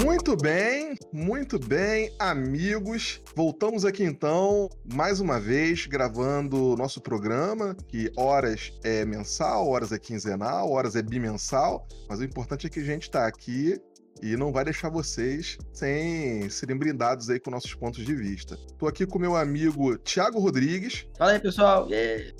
Muito bem, muito bem, amigos. Voltamos aqui então, mais uma vez, gravando nosso programa, que horas é mensal, horas é quinzenal, horas é bimensal, mas o importante é que a gente está aqui e não vai deixar vocês sem serem brindados aí com nossos pontos de vista. Tô aqui com meu amigo Thiago Rodrigues. Fala aí, pessoal. Yeah.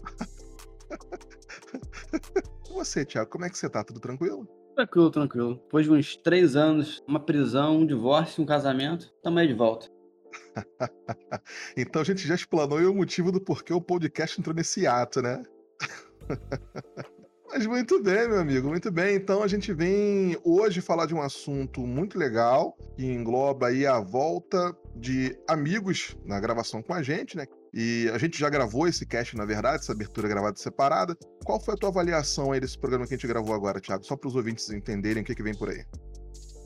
e você, Thiago, como é que você tá? Tudo tranquilo? Tranquilo, tranquilo. Depois de uns três anos, uma prisão, um divórcio, um casamento, tamo aí de volta. então a gente já explanou o motivo do porquê o podcast entrou nesse ato, né? Mas muito bem, meu amigo, muito bem. Então a gente vem hoje falar de um assunto muito legal que engloba aí a volta de amigos na gravação com a gente, né? E a gente já gravou esse cast, na verdade, essa abertura gravada separada. Qual foi a tua avaliação aí desse programa que a gente gravou agora, Thiago? Só para os ouvintes entenderem o que, que vem por aí.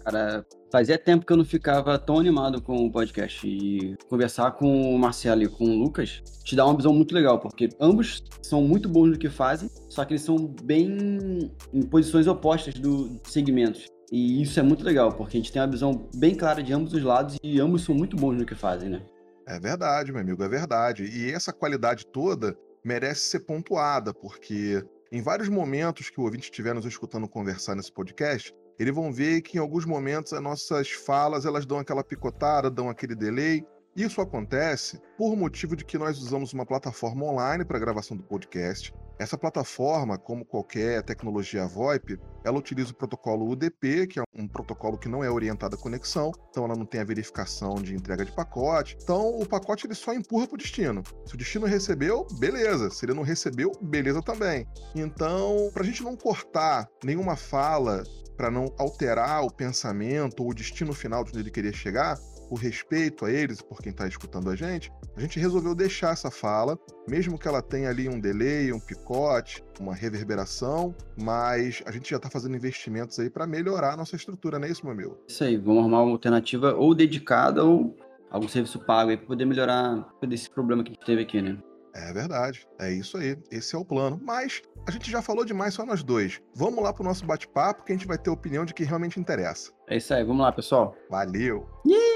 Cara, fazia tempo que eu não ficava tão animado com o podcast. E conversar com o Marcelo e com o Lucas te dá uma visão muito legal, porque ambos são muito bons no que fazem, só que eles são bem em posições opostas do segmentos. E isso é muito legal, porque a gente tem uma visão bem clara de ambos os lados e ambos são muito bons no que fazem, né? É verdade, meu amigo, é verdade. E essa qualidade toda merece ser pontuada, porque em vários momentos que o ouvinte estiver nos escutando conversar nesse podcast, eles vão ver que em alguns momentos as nossas falas elas dão aquela picotada, dão aquele delay, isso acontece por motivo de que nós usamos uma plataforma online para gravação do podcast. Essa plataforma, como qualquer tecnologia VoIP, ela utiliza o protocolo UDP, que é um protocolo que não é orientado à conexão, então ela não tem a verificação de entrega de pacote. Então o pacote ele só empurra para o destino. Se o destino recebeu, beleza. Se ele não recebeu, beleza também. Então, para a gente não cortar nenhuma fala, para não alterar o pensamento ou o destino final de onde ele queria chegar, por respeito a eles, por quem está escutando a gente, a gente resolveu deixar essa fala, mesmo que ela tenha ali um delay, um picote, uma reverberação, mas a gente já está fazendo investimentos aí para melhorar a nossa estrutura, não é isso, meu amigo? Isso aí, vamos arrumar uma alternativa ou dedicada ou algum serviço pago aí para poder melhorar esse problema que a gente teve aqui, né? É verdade, é isso aí, esse é o plano. Mas a gente já falou demais só nós dois. Vamos lá pro nosso bate-papo que a gente vai ter opinião de que realmente interessa. É isso aí, vamos lá, pessoal. Valeu! Yeah!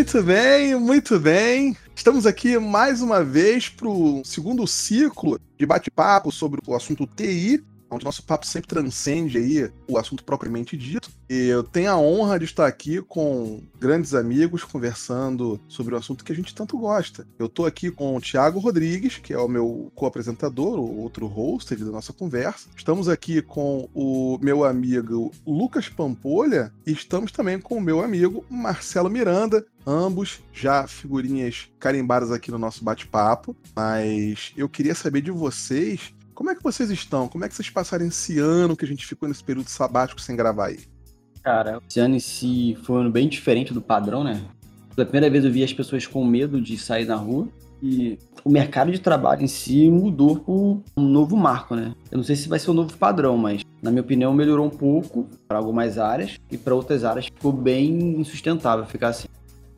Muito bem, muito bem. Estamos aqui mais uma vez para o segundo ciclo de bate-papo sobre o assunto TI, onde nosso papo sempre transcende aí o assunto propriamente dito. E eu tenho a honra de estar aqui com grandes amigos conversando sobre o assunto que a gente tanto gosta. Eu estou aqui com o Thiago Rodrigues, que é o meu co-apresentador, o outro host da nossa conversa. Estamos aqui com o meu amigo Lucas Pampolha e estamos também com o meu amigo Marcelo Miranda, ambos já figurinhas carimbadas aqui no nosso bate-papo, mas eu queria saber de vocês como é que vocês estão? Como é que vocês passaram esse ano que a gente ficou nesse período sabático sem gravar aí? Cara, esse ano em si foi um ano bem diferente do padrão, né? Pela primeira vez eu vi as pessoas com medo de sair na rua e o mercado de trabalho em si mudou por um novo marco, né? Eu não sei se vai ser um novo padrão, mas na minha opinião melhorou um pouco para algumas áreas e para outras áreas ficou bem insustentável ficar assim.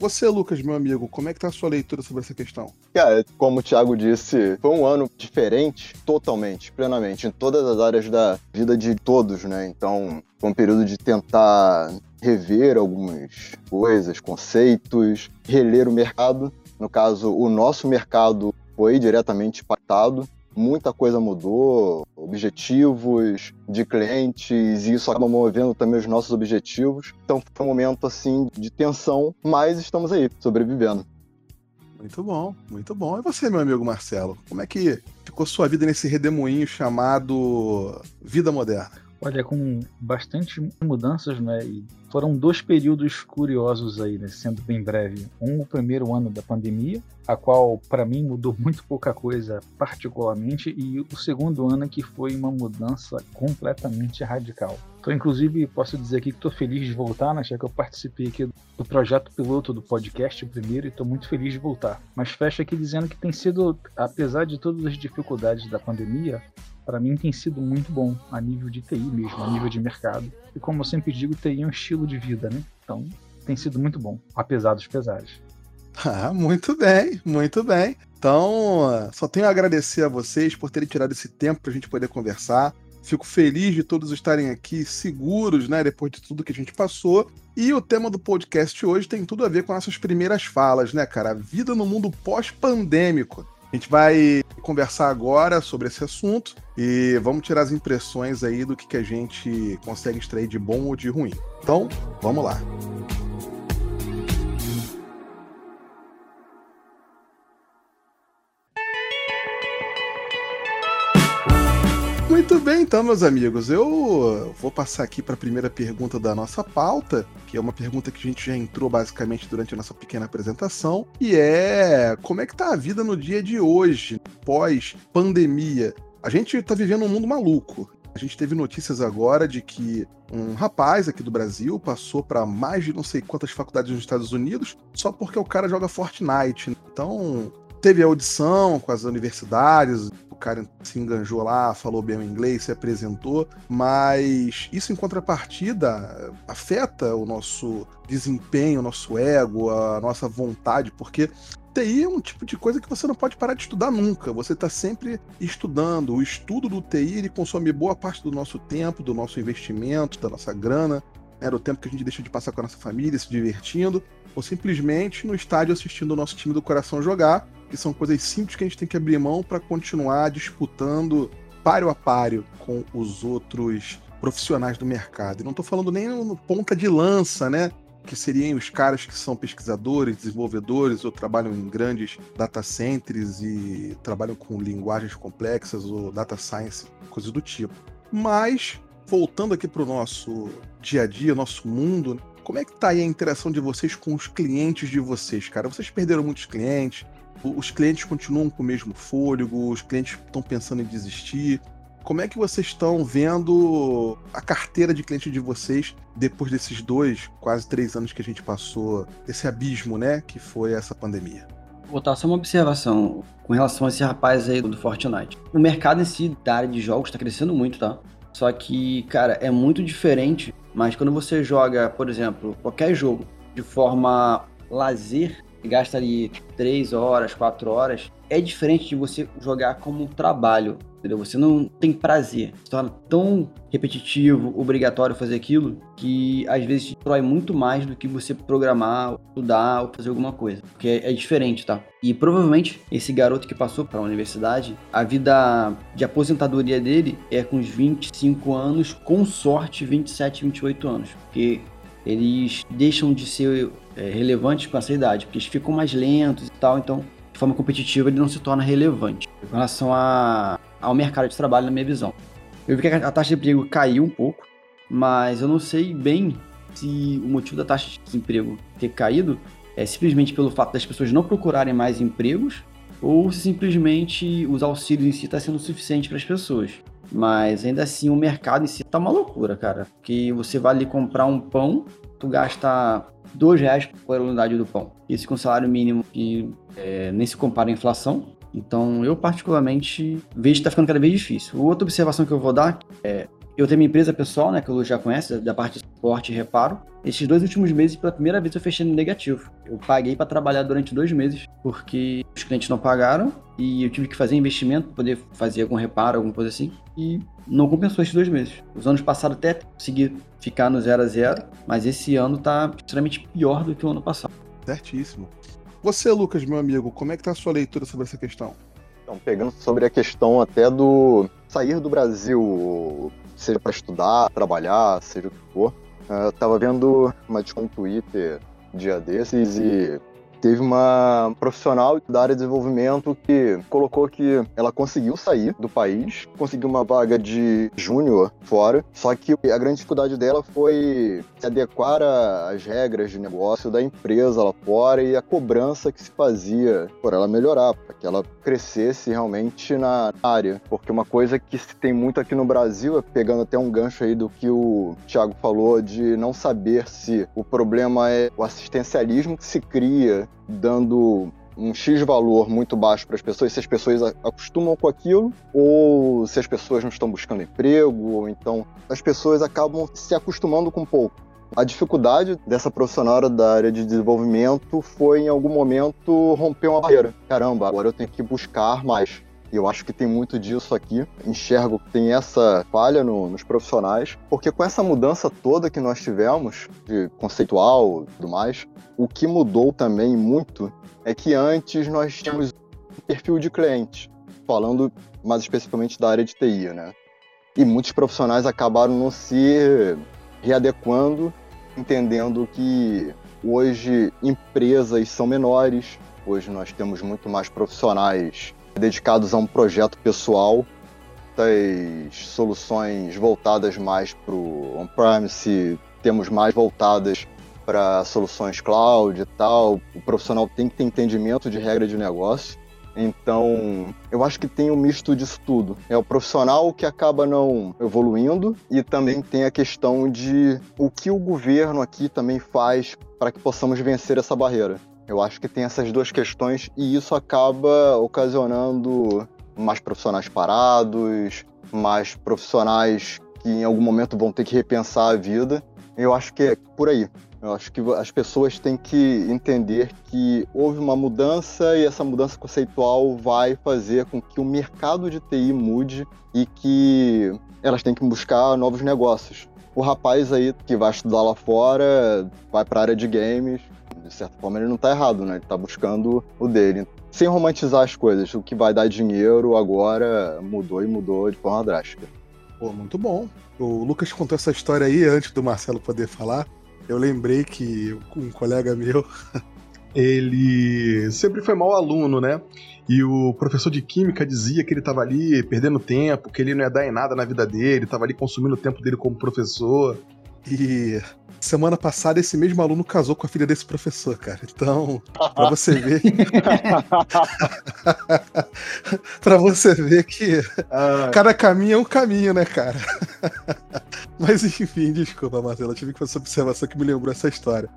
Você, Lucas, meu amigo, como é que tá a sua leitura sobre essa questão? Cara, como o Thiago disse, foi um ano diferente, totalmente, plenamente, em todas as áreas da vida de todos, né? Então, foi um período de tentar rever algumas coisas, conceitos, reler o mercado. No caso, o nosso mercado foi diretamente impactado muita coisa mudou, objetivos de clientes, e isso acaba movendo também os nossos objetivos. Então foi um momento assim de tensão, mas estamos aí, sobrevivendo. Muito bom, muito bom. E você, meu amigo Marcelo, como é que ficou sua vida nesse redemoinho chamado vida moderna? Olha, com bastante mudanças, né? E foram dois períodos curiosos aí, né? Sendo bem breve. Um, o primeiro ano da pandemia, a qual para mim mudou muito pouca coisa particularmente, e o segundo ano que foi uma mudança completamente radical. Então, inclusive, posso dizer aqui que estou feliz de voltar, né? Já que eu participei aqui do projeto piloto do podcast, primeiro, e estou muito feliz de voltar. Mas fecho aqui dizendo que tem sido, apesar de todas as dificuldades da pandemia, para mim tem sido muito bom a nível de TI mesmo, a nível de mercado. E como eu sempre digo, TI é um estilo de vida, né? Então tem sido muito bom, apesar dos pesares. Ah, muito bem, muito bem. Então, só tenho a agradecer a vocês por terem tirado esse tempo para a gente poder conversar. Fico feliz de todos estarem aqui seguros, né, depois de tudo que a gente passou. E o tema do podcast hoje tem tudo a ver com nossas primeiras falas, né, cara? A vida no mundo pós-pandêmico. A gente vai conversar agora sobre esse assunto e vamos tirar as impressões aí do que, que a gente consegue extrair de bom ou de ruim. Então, vamos lá. Muito bem, então, meus amigos. Eu vou passar aqui para a primeira pergunta da nossa pauta, que é uma pergunta que a gente já entrou basicamente durante a nossa pequena apresentação, e é como é que tá a vida no dia de hoje, pós pandemia? A gente está vivendo um mundo maluco. A gente teve notícias agora de que um rapaz aqui do Brasil passou para mais de não sei quantas faculdades nos Estados Unidos só porque o cara joga Fortnite. Então, teve a audição com as universidades, cara se enganjou lá, falou bem o inglês, se apresentou, mas isso em contrapartida afeta o nosso desempenho, o nosso ego, a nossa vontade, porque TI é um tipo de coisa que você não pode parar de estudar nunca. Você está sempre estudando. O estudo do TI ele consome boa parte do nosso tempo, do nosso investimento, da nossa grana, né, do tempo que a gente deixa de passar com a nossa família, se divertindo, ou simplesmente no estádio assistindo o nosso time do coração jogar que são coisas simples que a gente tem que abrir mão para continuar disputando páreo a páreo com os outros profissionais do mercado. E não estou falando nem no ponta de lança, né? Que seriam os caras que são pesquisadores, desenvolvedores ou trabalham em grandes data centers e trabalham com linguagens complexas ou data science, coisas do tipo. Mas, voltando aqui para o nosso dia a dia, nosso mundo, como é que tá aí a interação de vocês com os clientes de vocês, cara? Vocês perderam muitos clientes? Os clientes continuam com o mesmo fôlego, os clientes estão pensando em desistir. Como é que vocês estão vendo a carteira de cliente de vocês depois desses dois, quase três anos que a gente passou, esse abismo, né, que foi essa pandemia? Vou botar só uma observação com relação a esse rapaz aí do Fortnite. O mercado em si da área de jogos está crescendo muito, tá? Só que, cara, é muito diferente, mas quando você joga, por exemplo, qualquer jogo de forma lazer, gasta ali 3 horas, 4 horas, é diferente de você jogar como um trabalho, entendeu? Você não tem prazer, se torna tão repetitivo, obrigatório fazer aquilo, que às vezes te destrói muito mais do que você programar, estudar ou fazer alguma coisa, porque é, é diferente, tá? E provavelmente esse garoto que passou para a universidade, a vida de aposentadoria dele é com uns 25 anos, com sorte 27, 28 anos, porque eles deixam de ser é, relevantes com essa idade, porque eles ficam mais lentos e tal, então de forma competitiva ele não se torna relevante com relação a, ao mercado de trabalho, na minha visão. Eu vi que a taxa de emprego caiu um pouco, mas eu não sei bem se o motivo da taxa de desemprego ter caído é simplesmente pelo fato das pessoas não procurarem mais empregos ou se simplesmente os auxílios em si está sendo suficiente para as pessoas. Mas ainda assim o mercado em si tá uma loucura, cara. Porque você vai ali comprar um pão, tu gasta dois reais por unidade do pão. Isso com salário mínimo que é, nem se compara à inflação. Então, eu particularmente vejo que está ficando cada vez difícil. Outra observação que eu vou dar é eu tenho minha empresa pessoal, né, que eu já conhece, da parte de suporte e reparo. Esses dois últimos meses, pela primeira vez, eu fechei no negativo. Eu paguei para trabalhar durante dois meses, porque os clientes não pagaram e eu tive que fazer investimento para poder fazer algum reparo, alguma coisa assim. E não compensou esses dois meses. Os anos passados até consegui ficar no zero a zero, mas esse ano está extremamente pior do que o ano passado. Certíssimo. Você, Lucas, meu amigo, como é que tá a sua leitura sobre essa questão? Então, pegando sobre a questão até do sair do Brasil, seja para estudar, trabalhar, seja o que for. Eu tava vendo uma discussão no Twitter dia desses e teve uma profissional da área de desenvolvimento que colocou que ela conseguiu sair do país, conseguiu uma vaga de júnior fora, só que a grande dificuldade dela foi se adequar às regras de negócio da empresa lá fora e a cobrança que se fazia por ela melhorar, para que ela crescesse realmente na área. Porque uma coisa que se tem muito aqui no Brasil, é pegando até um gancho aí do que o Thiago falou, de não saber se o problema é o assistencialismo que se cria dando um X valor muito baixo para as pessoas, se as pessoas acostumam com aquilo, ou se as pessoas não estão buscando emprego, ou então as pessoas acabam se acostumando com pouco. A dificuldade dessa profissional da área de desenvolvimento foi, em algum momento, romper uma barreira. Caramba, agora eu tenho que buscar mais. Eu acho que tem muito disso aqui. Enxergo que tem essa falha no, nos profissionais, porque com essa mudança toda que nós tivemos, de conceitual e tudo mais, o que mudou também muito é que antes nós tínhamos um perfil de cliente, falando mais especificamente da área de TI, né? E muitos profissionais acabaram não se readequando, entendendo que hoje empresas são menores, hoje nós temos muito mais profissionais dedicados a um projeto pessoal, das soluções voltadas mais para o on-premise, temos mais voltadas para soluções cloud e tal. O profissional tem que ter entendimento de regra de negócio. Então, eu acho que tem um misto disso tudo. É o profissional que acaba não evoluindo e também tem a questão de o que o governo aqui também faz para que possamos vencer essa barreira. Eu acho que tem essas duas questões e isso acaba ocasionando mais profissionais parados, mais profissionais que em algum momento vão ter que repensar a vida. Eu acho que é por aí. Eu acho que as pessoas têm que entender que houve uma mudança e essa mudança conceitual vai fazer com que o mercado de TI mude e que elas têm que buscar novos negócios. O rapaz aí que vai estudar lá fora vai para a área de games, de certa forma ele não está errado, né? Ele está buscando o dele. Sem romantizar as coisas, o que vai dar dinheiro agora mudou e mudou de forma drástica. Pô, muito bom. O Lucas contou essa história aí antes do Marcelo poder falar. Eu lembrei que um colega meu, ele sempre foi mau aluno, né? E o professor de química dizia que ele estava ali perdendo tempo, que ele não ia dar em nada na vida dele, estava ali consumindo o tempo dele como professor. E semana passada esse mesmo aluno casou com a filha desse professor, cara. Então, para você ver. para você ver que ah. cada caminho é um caminho, né, cara? Mas enfim, desculpa, Marcelo. Eu tive que fazer essa observação que me lembrou essa história.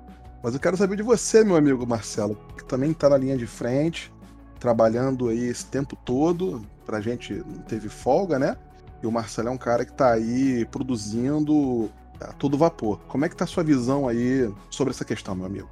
Mas eu quero saber de você, meu amigo Marcelo, que também tá na linha de frente, trabalhando aí esse tempo todo. Pra gente não teve folga, né? E o Marcelo é um cara que tá aí produzindo a todo vapor. Como é que tá a sua visão aí sobre essa questão, meu amigo?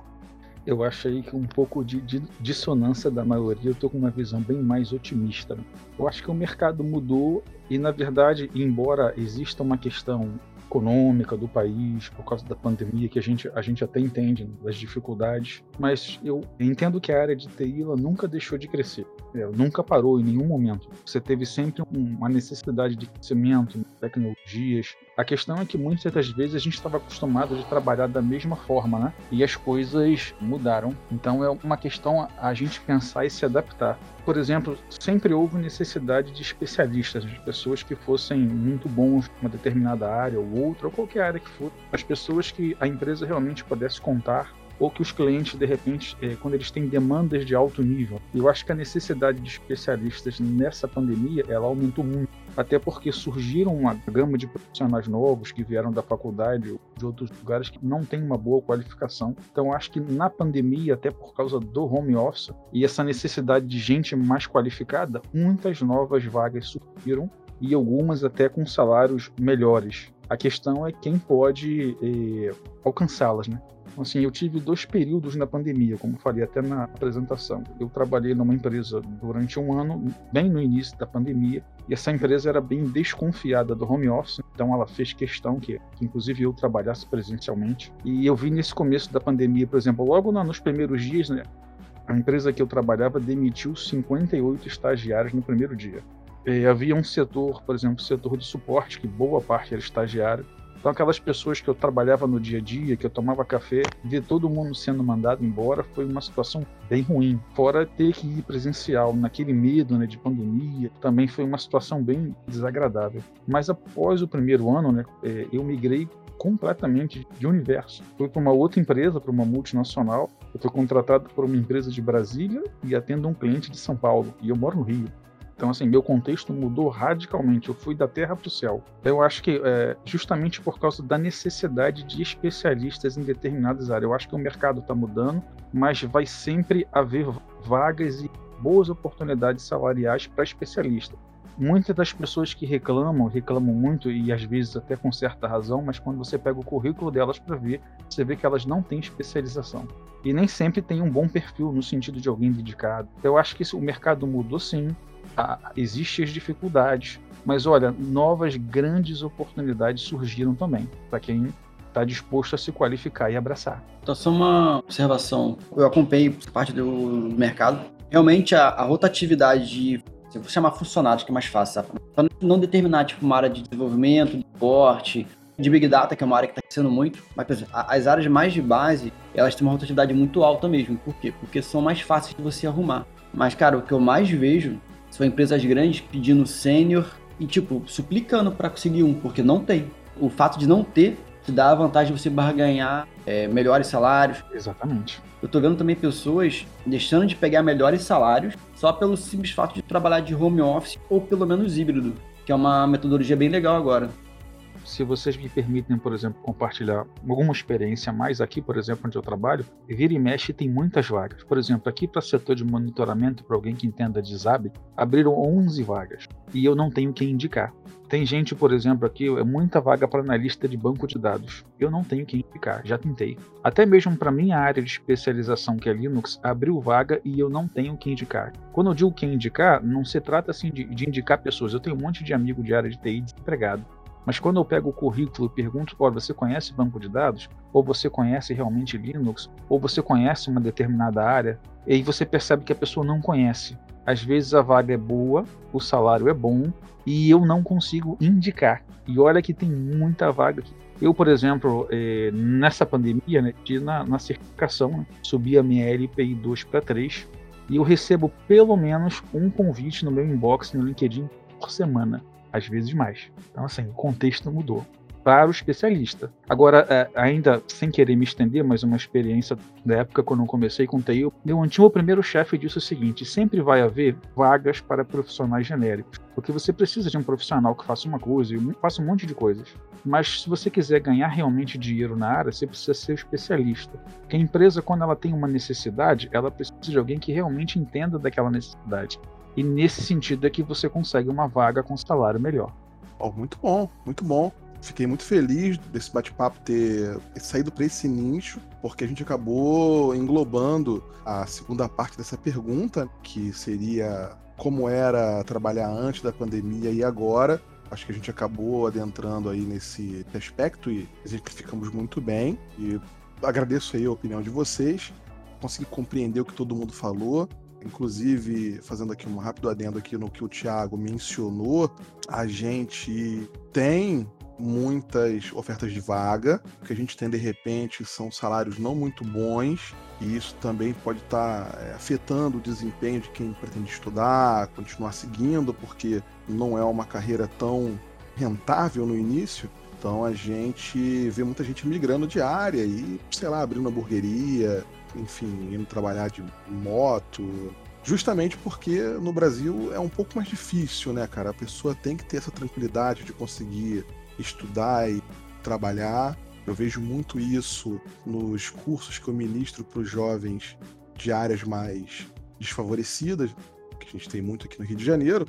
Eu acho aí que um pouco de, de dissonância da maioria, eu tô com uma visão bem mais otimista. Eu acho que o mercado mudou e, na verdade, embora exista uma questão econômica do país por causa da pandemia que a gente, a gente até entende das dificuldades, mas eu entendo que a área de TI ela nunca deixou de crescer, ela nunca parou em nenhum momento. Você teve sempre uma necessidade de crescimento, tecnologias. A questão é que muitas das vezes a gente estava acostumado a trabalhar da mesma forma, né? E as coisas mudaram. Então é uma questão a gente pensar e se adaptar por exemplo, sempre houve necessidade de especialistas, de pessoas que fossem muito bons em uma determinada área ou outra, ou qualquer área que for, as pessoas que a empresa realmente pudesse contar ou que os clientes, de repente, é, quando eles têm demandas de alto nível. Eu acho que a necessidade de especialistas nessa pandemia, ela aumentou muito. Até porque surgiram uma gama de profissionais novos que vieram da faculdade ou de outros lugares que não têm uma boa qualificação. Então, acho que na pandemia, até por causa do home office e essa necessidade de gente mais qualificada, muitas novas vagas surgiram e algumas até com salários melhores. A questão é quem pode eh, alcançá-las, né? Então, assim, eu tive dois períodos na pandemia, como falei até na apresentação. Eu trabalhei numa empresa durante um ano, bem no início da pandemia, e essa empresa era bem desconfiada do home office, então ela fez questão que, que inclusive eu trabalhasse presencialmente. E eu vi nesse começo da pandemia, por exemplo, logo nos primeiros dias, né, a empresa que eu trabalhava demitiu 58 estagiários no primeiro dia. E havia um setor, por exemplo, o setor de suporte, que boa parte era estagiário, Então, aquelas pessoas que eu trabalhava no dia a dia, que eu tomava café, ver todo mundo sendo mandado embora foi uma situação bem ruim. Fora ter que ir presencial, naquele medo né, de pandemia, também foi uma situação bem desagradável. Mas após o primeiro ano, né, é, eu migrei completamente de universo. Fui para uma outra empresa, para uma multinacional. Eu fui contratado por uma empresa de Brasília e atendo um cliente de São Paulo. E eu moro no Rio. Então, assim, meu contexto mudou radicalmente. Eu fui da terra para o céu. Eu acho que é justamente por causa da necessidade de especialistas em determinadas áreas. Eu acho que o mercado está mudando, mas vai sempre haver vagas e boas oportunidades salariais para especialistas. Muitas das pessoas que reclamam, reclamam muito e às vezes até com certa razão, mas quando você pega o currículo delas para ver, você vê que elas não têm especialização. E nem sempre tem um bom perfil no sentido de alguém dedicado. Eu acho que o mercado mudou sim, existem as dificuldades, mas olha, novas grandes oportunidades surgiram também para quem está disposto a se qualificar e abraçar. Então, só uma observação. Eu acompanhei parte do mercado. Realmente, a, a rotatividade de se vou chamar funcionários, que é mais fácil, não determinar, tipo, uma área de desenvolvimento, de porte, de Big Data, que é uma área que está crescendo muito. Mas, exemplo, as áreas mais de base, elas têm uma rotatividade muito alta mesmo. Por quê? Porque são mais fáceis de você arrumar. Mas, cara, o que eu mais vejo são empresas grandes pedindo sênior e, tipo, suplicando para conseguir um, porque não tem. O fato de não ter te dá a vantagem de você barganhar é, melhores salários. Exatamente. Eu tô vendo também pessoas deixando de pegar melhores salários só pelo simples fato de trabalhar de home office ou pelo menos híbrido, que é uma metodologia bem legal agora se vocês me permitem, por exemplo, compartilhar alguma experiência mais aqui, por exemplo, onde eu trabalho, vira e mexe tem muitas vagas. Por exemplo, aqui para setor de monitoramento, para alguém que entenda de ZAB, abriram 11 vagas e eu não tenho quem indicar. Tem gente, por exemplo, aqui, é muita vaga para analista de banco de dados. Eu não tenho quem indicar, já tentei. Até mesmo para minha área de especialização, que é Linux, abriu vaga e eu não tenho quem indicar. Quando eu digo quem indicar, não se trata assim de, de indicar pessoas. Eu tenho um monte de amigo de área de TI desempregado mas quando eu pego o currículo e pergunto, olha, você conhece banco de dados? Ou você conhece realmente Linux? Ou você conhece uma determinada área? E aí você percebe que a pessoa não conhece. Às vezes a vaga é boa, o salário é bom e eu não consigo indicar. E olha que tem muita vaga aqui. Eu, por exemplo, eh, nessa pandemia, né, na, na certificação, né, subi a minha LPI 2 para 3 e eu recebo pelo menos um convite no meu inbox no LinkedIn por semana às vezes mais. Então, assim, o contexto mudou para o especialista. Agora, é, ainda sem querer me estender, mas uma experiência da época quando eu comecei com TI, meu antigo primeiro chefe disse o seguinte: sempre vai haver vagas para profissionais genéricos, porque você precisa de um profissional que faça uma coisa e faça um monte de coisas. Mas se você quiser ganhar realmente dinheiro na área, você precisa ser especialista. Porque a empresa, quando ela tem uma necessidade, ela precisa de alguém que realmente entenda daquela necessidade. E nesse sentido é que você consegue uma vaga com salário melhor. Oh, muito bom, muito bom. Fiquei muito feliz desse bate-papo ter saído para esse nicho, porque a gente acabou englobando a segunda parte dessa pergunta, que seria como era trabalhar antes da pandemia e agora. Acho que a gente acabou adentrando aí nesse aspecto e exemplificamos muito bem. E agradeço aí a opinião de vocês. Consegui compreender o que todo mundo falou. Inclusive, fazendo aqui um rápido adendo aqui no que o Thiago mencionou, a gente tem muitas ofertas de vaga. O que a gente tem de repente são salários não muito bons, e isso também pode estar tá, é, afetando o desempenho de quem pretende estudar, continuar seguindo, porque não é uma carreira tão rentável no início. Então a gente vê muita gente migrando de área e, sei lá, abrindo uma hamburgueria, enfim, indo trabalhar de moto. Justamente porque no Brasil é um pouco mais difícil, né, cara? A pessoa tem que ter essa tranquilidade de conseguir estudar e trabalhar. Eu vejo muito isso nos cursos que eu ministro para os jovens de áreas mais desfavorecidas, que a gente tem muito aqui no Rio de Janeiro.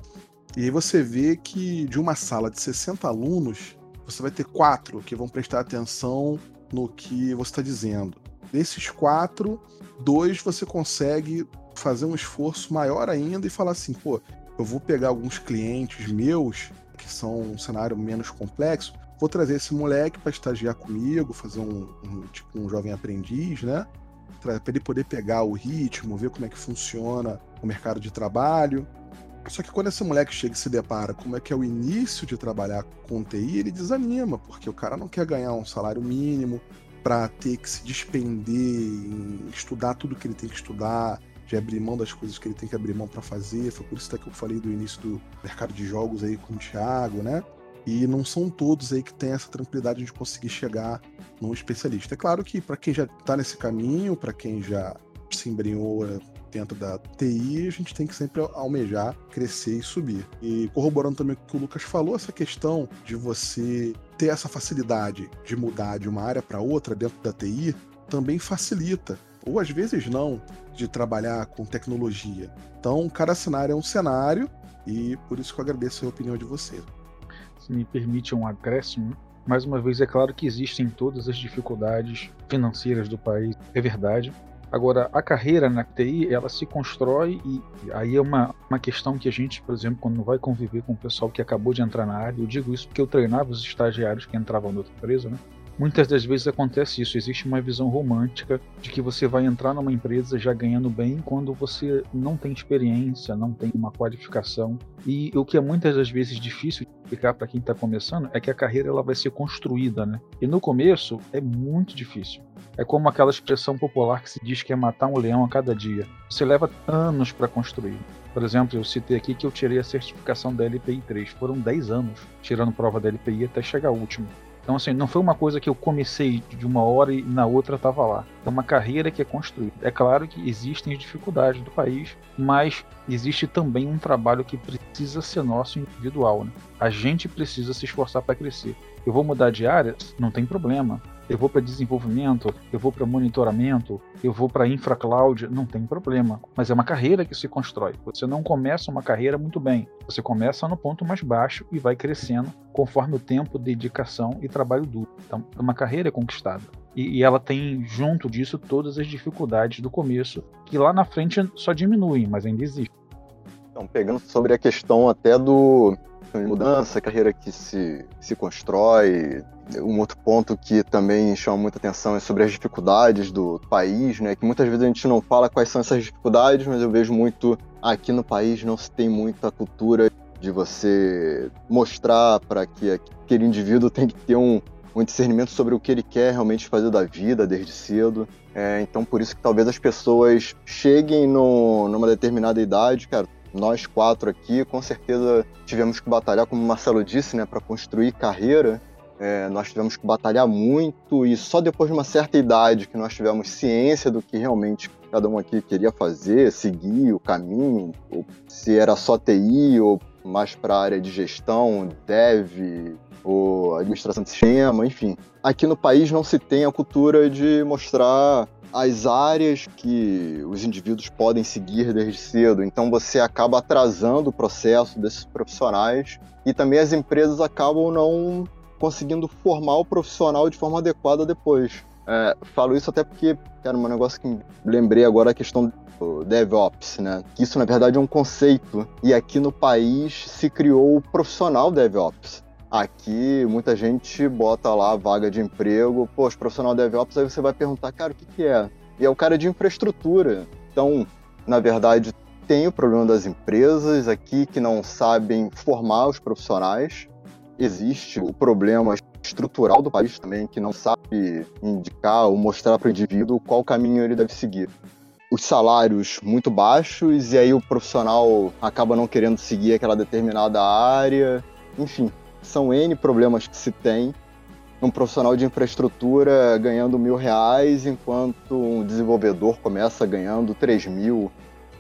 E aí você vê que de uma sala de 60 alunos, você vai ter quatro que vão prestar atenção no que você está dizendo. Desses quatro, dois você consegue fazer um esforço maior ainda e falar assim, pô, eu vou pegar alguns clientes meus que são um cenário menos complexo, vou trazer esse moleque para estagiar comigo, fazer um, um, tipo um jovem aprendiz, né? Para ele poder pegar o ritmo, ver como é que funciona o mercado de trabalho. Só que quando esse moleque chega e se depara como é que é o início de trabalhar com TI, ele desanima, porque o cara não quer ganhar um salário mínimo para ter que se despender em estudar tudo que ele tem que estudar, de abrir mão das coisas que ele tem que abrir mão para fazer. Foi por isso até que eu falei do início do mercado de jogos aí com o Thiago, né? E não são todos aí que têm essa tranquilidade de conseguir chegar num especialista. É claro que para quem já está nesse caminho, para quem já se embrenhou dentro da TI, a gente tem que sempre almejar crescer e subir. E corroborando também o que o Lucas falou, essa questão de você ter essa facilidade de mudar de uma área para outra dentro da TI também facilita, ou às vezes não, de trabalhar com tecnologia. Então, cada cenário é um cenário e por isso que eu agradeço a opinião de vocês se me permite um acréscimo, mais uma vez é claro que existem todas as dificuldades financeiras do país, é verdade. Agora, a carreira na TI, ela se constrói e aí é uma, uma questão que a gente, por exemplo, quando vai conviver com o pessoal que acabou de entrar na área, eu digo isso porque eu treinava os estagiários que entravam na outra empresa, né? Muitas das vezes acontece isso, existe uma visão romântica de que você vai entrar numa empresa já ganhando bem quando você não tem experiência, não tem uma qualificação. E o que é muitas das vezes difícil explicar para quem está começando é que a carreira ela vai ser construída, né? E no começo é muito difícil. É como aquela expressão popular que se diz que é matar um leão a cada dia. Você leva anos para construir. Por exemplo, eu citei aqui que eu tirei a certificação da LPI 3. Foram 10 anos tirando prova da LPI até chegar a última. Então, assim, não foi uma coisa que eu comecei de uma hora e na outra estava lá. É uma carreira que é construída. É claro que existem as dificuldades do país, mas existe também um trabalho que precisa ser nosso individual. Né? A gente precisa se esforçar para crescer. Eu vou mudar de área? Não tem problema eu vou para desenvolvimento, eu vou para monitoramento, eu vou para infra cloud, não tem problema. Mas é uma carreira que se constrói. Você não começa uma carreira muito bem. Você começa no ponto mais baixo e vai crescendo conforme o tempo, dedicação e trabalho duro. Então, é uma carreira conquistada. E, ela tem junto disso todas as dificuldades do começo, que lá na frente só diminuem, mas ainda existem. Então, pegando sobre a questão até do mudança, carreira que se, se constrói, um outro ponto que também chama muita atenção é sobre as dificuldades do país, né? Que muitas vezes a gente não fala quais são essas dificuldades, mas eu vejo muito aqui no país não se tem muita cultura de você mostrar para que aquele indivíduo tem que ter um, um discernimento sobre o que ele quer realmente fazer da vida desde cedo. É, então, por isso que talvez as pessoas cheguem no, numa determinada idade, cara, nós quatro aqui, com certeza tivemos que batalhar, como o Marcelo disse, né, para construir carreira. É, nós tivemos que batalhar muito e só depois de uma certa idade que nós tivemos ciência do que realmente cada um aqui queria fazer, seguir o caminho, ou se era só TI ou mais para a área de gestão, dev ou administração de sistema, enfim. Aqui no país não se tem a cultura de mostrar as áreas que os indivíduos podem seguir desde cedo. Então você acaba atrasando o processo desses profissionais e também as empresas acabam não conseguindo formar o profissional de forma adequada depois. É, falo isso até porque, era um negócio que lembrei agora a questão do DevOps, né? Que isso na verdade é um conceito e aqui no país se criou o profissional DevOps. Aqui muita gente bota lá vaga de emprego, pô, profissional DevOps, aí você vai perguntar, cara, o que, que é? E é o cara de infraestrutura. Então, na verdade, tem o problema das empresas aqui que não sabem formar os profissionais existe o problema estrutural do país também, que não sabe indicar ou mostrar para o indivíduo qual caminho ele deve seguir. Os salários muito baixos, e aí o profissional acaba não querendo seguir aquela determinada área. Enfim, são N problemas que se tem. Um profissional de infraestrutura ganhando mil reais, enquanto um desenvolvedor começa ganhando três mil,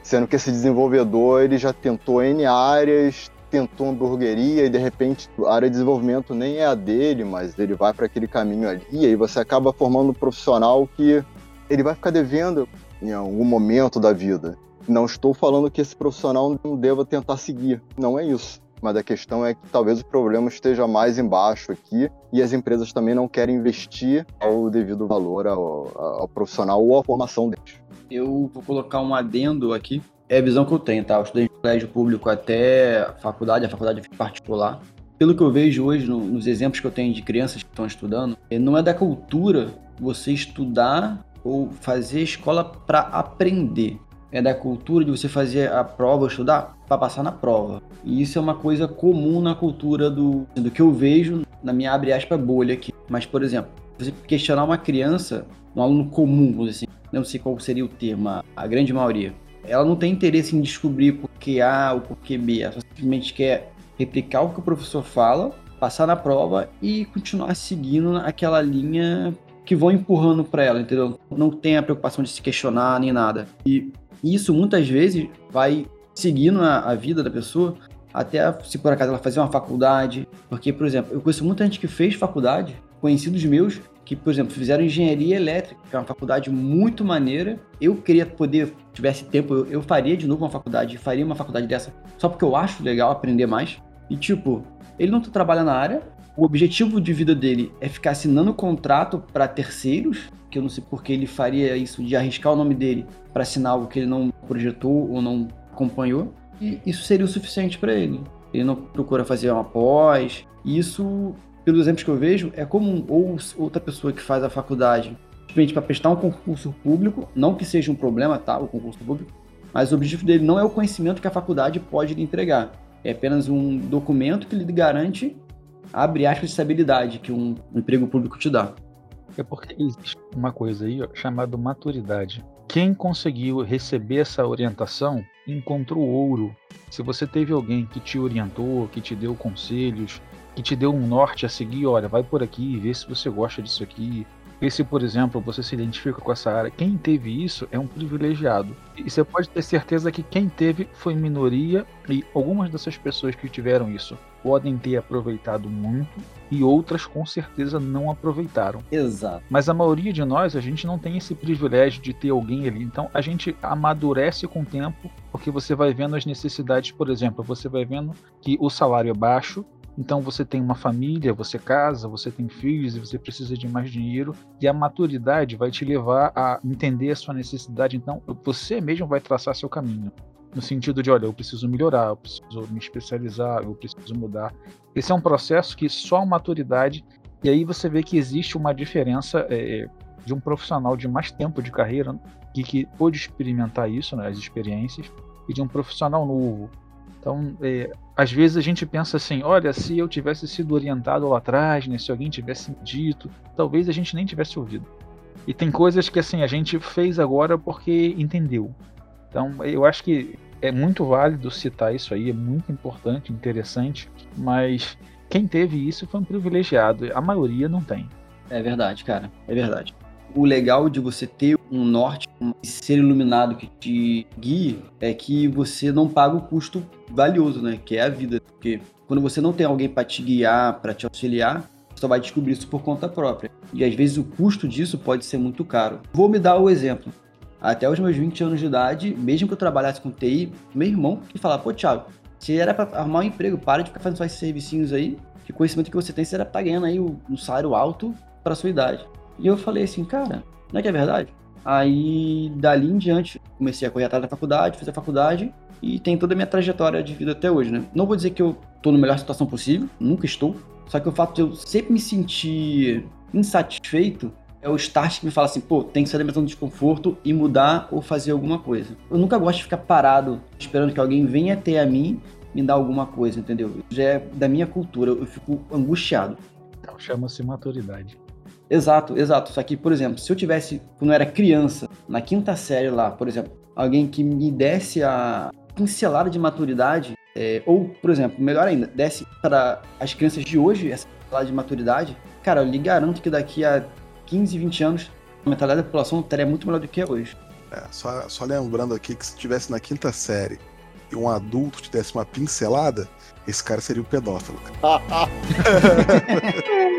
sendo que esse desenvolvedor ele já tentou N áreas, tentou hamburgueria e de repente a área de desenvolvimento nem é a dele, mas ele vai para aquele caminho ali, e aí você acaba formando um profissional que ele vai ficar devendo em algum momento da vida. Não estou falando que esse profissional não deva tentar seguir, não é isso. Mas a questão é que talvez o problema esteja mais embaixo aqui e as empresas também não querem investir ao devido valor ao, ao profissional ou à formação deles. Eu vou colocar um adendo aqui é a visão que eu tenho, tá? Eu estudei colégio público até faculdade, a faculdade particular. Pelo que eu vejo hoje, no, nos exemplos que eu tenho de crianças que estão estudando, é, não é da cultura você estudar ou fazer escola para aprender. É da cultura de você fazer a prova, estudar para passar na prova. E isso é uma coisa comum na cultura do, do que eu vejo na minha abre aspas bolha aqui. Mas, por exemplo, você questionar uma criança, um aluno comum, vamos dizer assim, não sei qual seria o termo, a grande maioria, ela não tem interesse em descobrir por que A ou por que B, ela simplesmente quer replicar o que o professor fala, passar na prova e continuar seguindo aquela linha que vão empurrando para ela, entendeu? Não tem a preocupação de se questionar nem nada. E isso muitas vezes vai seguindo a, a vida da pessoa até se por acaso ela fazer uma faculdade. Porque, por exemplo, eu conheço muita gente que fez faculdade, conhecidos meus, que, por exemplo, fizeram engenharia elétrica, que é uma faculdade muito maneira. Eu queria poder, tivesse tempo, eu, eu faria de novo uma faculdade, faria uma faculdade dessa, só porque eu acho legal aprender mais. E, tipo, ele não trabalha na área, o objetivo de vida dele é ficar assinando contrato para terceiros, que eu não sei porque ele faria isso de arriscar o nome dele para assinar algo que ele não projetou ou não acompanhou, e isso seria o suficiente para ele. Ele não procura fazer uma pós. E isso, pelos exemplos que eu vejo, é comum. Ou outra pessoa que faz a faculdade simplesmente para prestar um concurso público, não que seja um problema, tá, o concurso público, mas o objetivo dele não é o conhecimento que a faculdade pode lhe entregar. É apenas um documento que lhe garante abre aspas, de estabilidade que um emprego público te dá. É porque existe uma coisa aí chamada maturidade. Quem conseguiu receber essa orientação encontrou ouro. Se você teve alguém que te orientou, que te deu conselhos, que te deu um norte a seguir, olha, vai por aqui, vê se você gosta disso aqui, vê se, por exemplo, você se identifica com essa área. Quem teve isso é um privilegiado. E você pode ter certeza que quem teve foi minoria e algumas dessas pessoas que tiveram isso podem ter aproveitado muito e outras com certeza não aproveitaram. Exato. Mas a maioria de nós, a gente não tem esse privilégio de ter alguém ali. Então a gente amadurece com o tempo, porque você vai vendo as necessidades, por exemplo, você vai vendo que o salário é baixo, então você tem uma família, você casa, você tem filhos e você precisa de mais dinheiro. E a maturidade vai te levar a entender a sua necessidade. Então você mesmo vai traçar seu caminho no sentido de, olha, eu preciso melhorar, eu preciso me especializar, eu preciso mudar. Esse é um processo que só a maturidade, e aí você vê que existe uma diferença é, de um profissional de mais tempo de carreira e que pôde experimentar isso, né, as experiências, e de um profissional novo. Então, é, às vezes a gente pensa assim, olha, se eu tivesse sido orientado lá atrás, né, se alguém tivesse dito, talvez a gente nem tivesse ouvido. E tem coisas que assim a gente fez agora porque entendeu. Então, eu acho que é muito válido citar isso aí, é muito importante, interessante, mas quem teve isso foi um privilegiado, a maioria não tem. É verdade, cara, é verdade. O legal de você ter um norte, um ser iluminado que te guie, é que você não paga o custo valioso, né? Que é a vida. Porque quando você não tem alguém para te guiar, para te auxiliar, você só vai descobrir isso por conta própria. E às vezes o custo disso pode ser muito caro. Vou me dar o exemplo até os meus 20 anos de idade, mesmo que eu trabalhasse com TI, meu irmão que falava, pô, Thiago, se era para arrumar um emprego, para de ficar fazendo só esses servicinhos aí, que conhecimento que você tem, você era tá aí um salário alto para sua idade. E eu falei assim, cara, não é que é verdade? Aí, dali em diante, comecei a correr atrás da faculdade, fiz a faculdade e tem toda a minha trajetória de vida até hoje, né? Não vou dizer que eu tô na melhor situação possível, nunca estou, só que o fato de eu sempre me sentir insatisfeito é o start que me fala assim, pô, tem que sair da minha zona de desconforto e mudar ou fazer alguma coisa. Eu nunca gosto de ficar parado esperando que alguém venha até a mim me dar alguma coisa, entendeu? Já é da minha cultura, eu fico angustiado. Então chama-se maturidade. Exato, exato. Só que, por exemplo, se eu tivesse, quando eu era criança, na quinta série lá, por exemplo, alguém que me desse a pincelada de maturidade, é, ou, por exemplo, melhor ainda, desse para as crianças de hoje essa pincelada de maturidade, cara, eu lhe garanto que daqui a 15, 20 anos, a mentalidade da população estaria muito melhor do que é hoje. É, só, só lembrando aqui que se estivesse na quinta série e um adulto te desse uma pincelada, esse cara seria o pedófilo.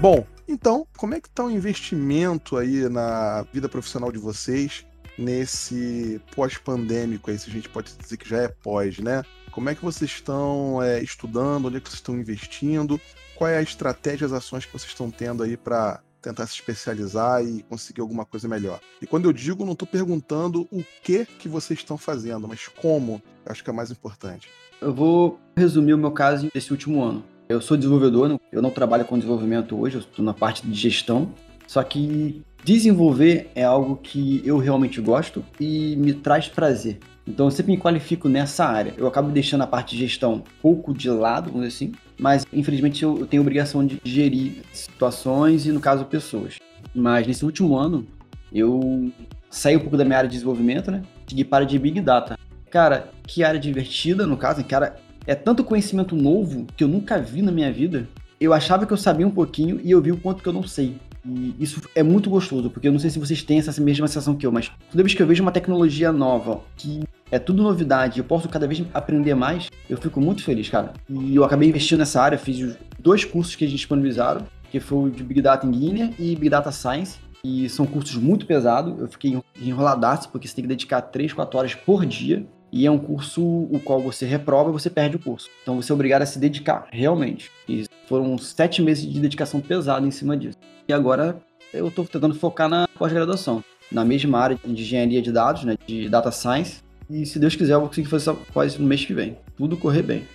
Bom, então, como é que está o investimento aí na vida profissional de vocês? Nesse pós-pandêmico aí, se a gente pode dizer que já é pós, né? Como é que vocês estão é, estudando? Onde é que vocês estão investindo? Qual é a estratégia, as ações que vocês estão tendo aí para tentar se especializar e conseguir alguma coisa melhor? E quando eu digo, não estou perguntando o que que vocês estão fazendo, mas como. Acho que é mais importante. Eu vou resumir o meu caso desse último ano. Eu sou desenvolvedor, eu não trabalho com desenvolvimento hoje, eu estou na parte de gestão. Só que desenvolver é algo que eu realmente gosto e me traz prazer. Então eu sempre me qualifico nessa área. Eu acabo deixando a parte de gestão um pouco de lado, vamos dizer assim, mas infelizmente eu tenho obrigação de gerir situações e, no caso, pessoas. Mas nesse último ano, eu saí um pouco da minha área de desenvolvimento, né? Segui para de Big Data. Cara, que área divertida, no caso, cara, é tanto conhecimento novo que eu nunca vi na minha vida. Eu achava que eu sabia um pouquinho e eu vi o quanto que eu não sei. E isso é muito gostoso, porque eu não sei se vocês têm essa mesma sensação que eu, mas toda vez que eu vejo uma tecnologia nova, que é tudo novidade, eu posso cada vez aprender mais, eu fico muito feliz, cara. E eu acabei investindo nessa área, fiz os dois cursos que gente disponibilizaram, que foi o de Big Data em Guinea e Big Data Science, e são cursos muito pesados, eu fiquei enroladaço, porque você tem que dedicar 3, 4 horas por dia, e é um curso o qual você reprova você perde o curso. Então você é obrigado a se dedicar, realmente. E foram sete meses de dedicação pesada em cima disso. E agora eu estou tentando focar na pós-graduação, na mesma área de engenharia de dados, né, de data science. E se Deus quiser, eu vou conseguir fazer essa pós no mês que vem. Tudo correr bem.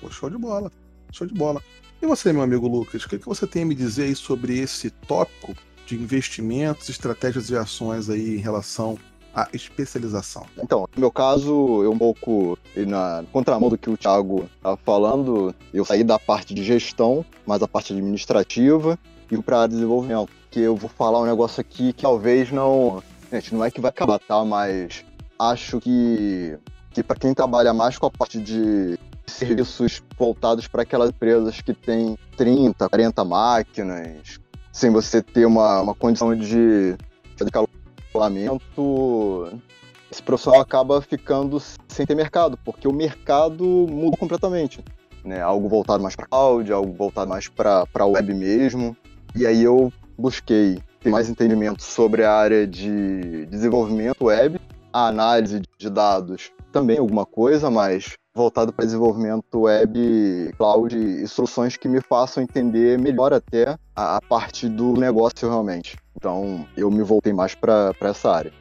Pô, show de bola. Show de bola. E você, meu amigo Lucas, o que, que você tem a me dizer aí sobre esse tópico de investimentos, estratégias e ações aí em relação a especialização? Então, no meu caso, eu um pouco na contramão do que o Thiago estava falando, eu saí da parte de gestão, mais a parte administrativa, e para desenvolvimento. Que eu vou falar um negócio aqui que talvez não. Gente, não é que vai acabar, tá? Mas acho que, que para quem trabalha mais com a parte de serviços voltados para aquelas empresas que têm 30, 40 máquinas, sem você ter uma, uma condição de, de calculamento, esse profissional acaba ficando sem ter mercado, porque o mercado muda completamente. Né? Algo voltado mais para cloud, algo voltado mais para web mesmo. E aí eu busquei ter mais entendimento sobre a área de desenvolvimento web, a análise de dados também alguma coisa, mas voltado para desenvolvimento web, cloud e soluções que me façam entender melhor até a, parte do negócio realmente. Então eu me voltei mais para essa área.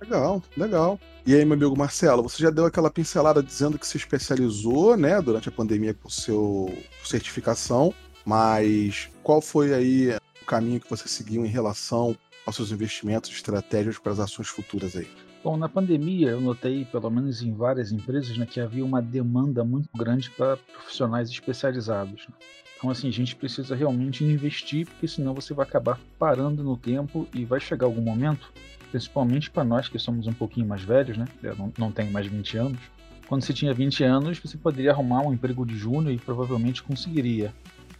Legal, legal. E aí, meu amigo Marcelo, você já deu aquela pincelada dizendo que se especializou, né, durante a pandemia com seu certificação, mas qual foi aí o caminho que você seguiu em relação aos seus investimentos estratégias para as ações futuras aí? Bom, na pandemia eu notei, pelo menos em várias empresas, né, que havia uma demanda muito grande para profissionais especializados. Né? Então, assim, a gente precisa realmente investir, porque senão você vai acabar parando no tempo e vai chegar algum momento, principalmente para nós que somos um pouquinho mais velhos, né? Eu não, não tenho mais 20 anos. Quando você tinha 20 anos, você poderia arrumar um emprego de júnior e provavelmente conseguiria.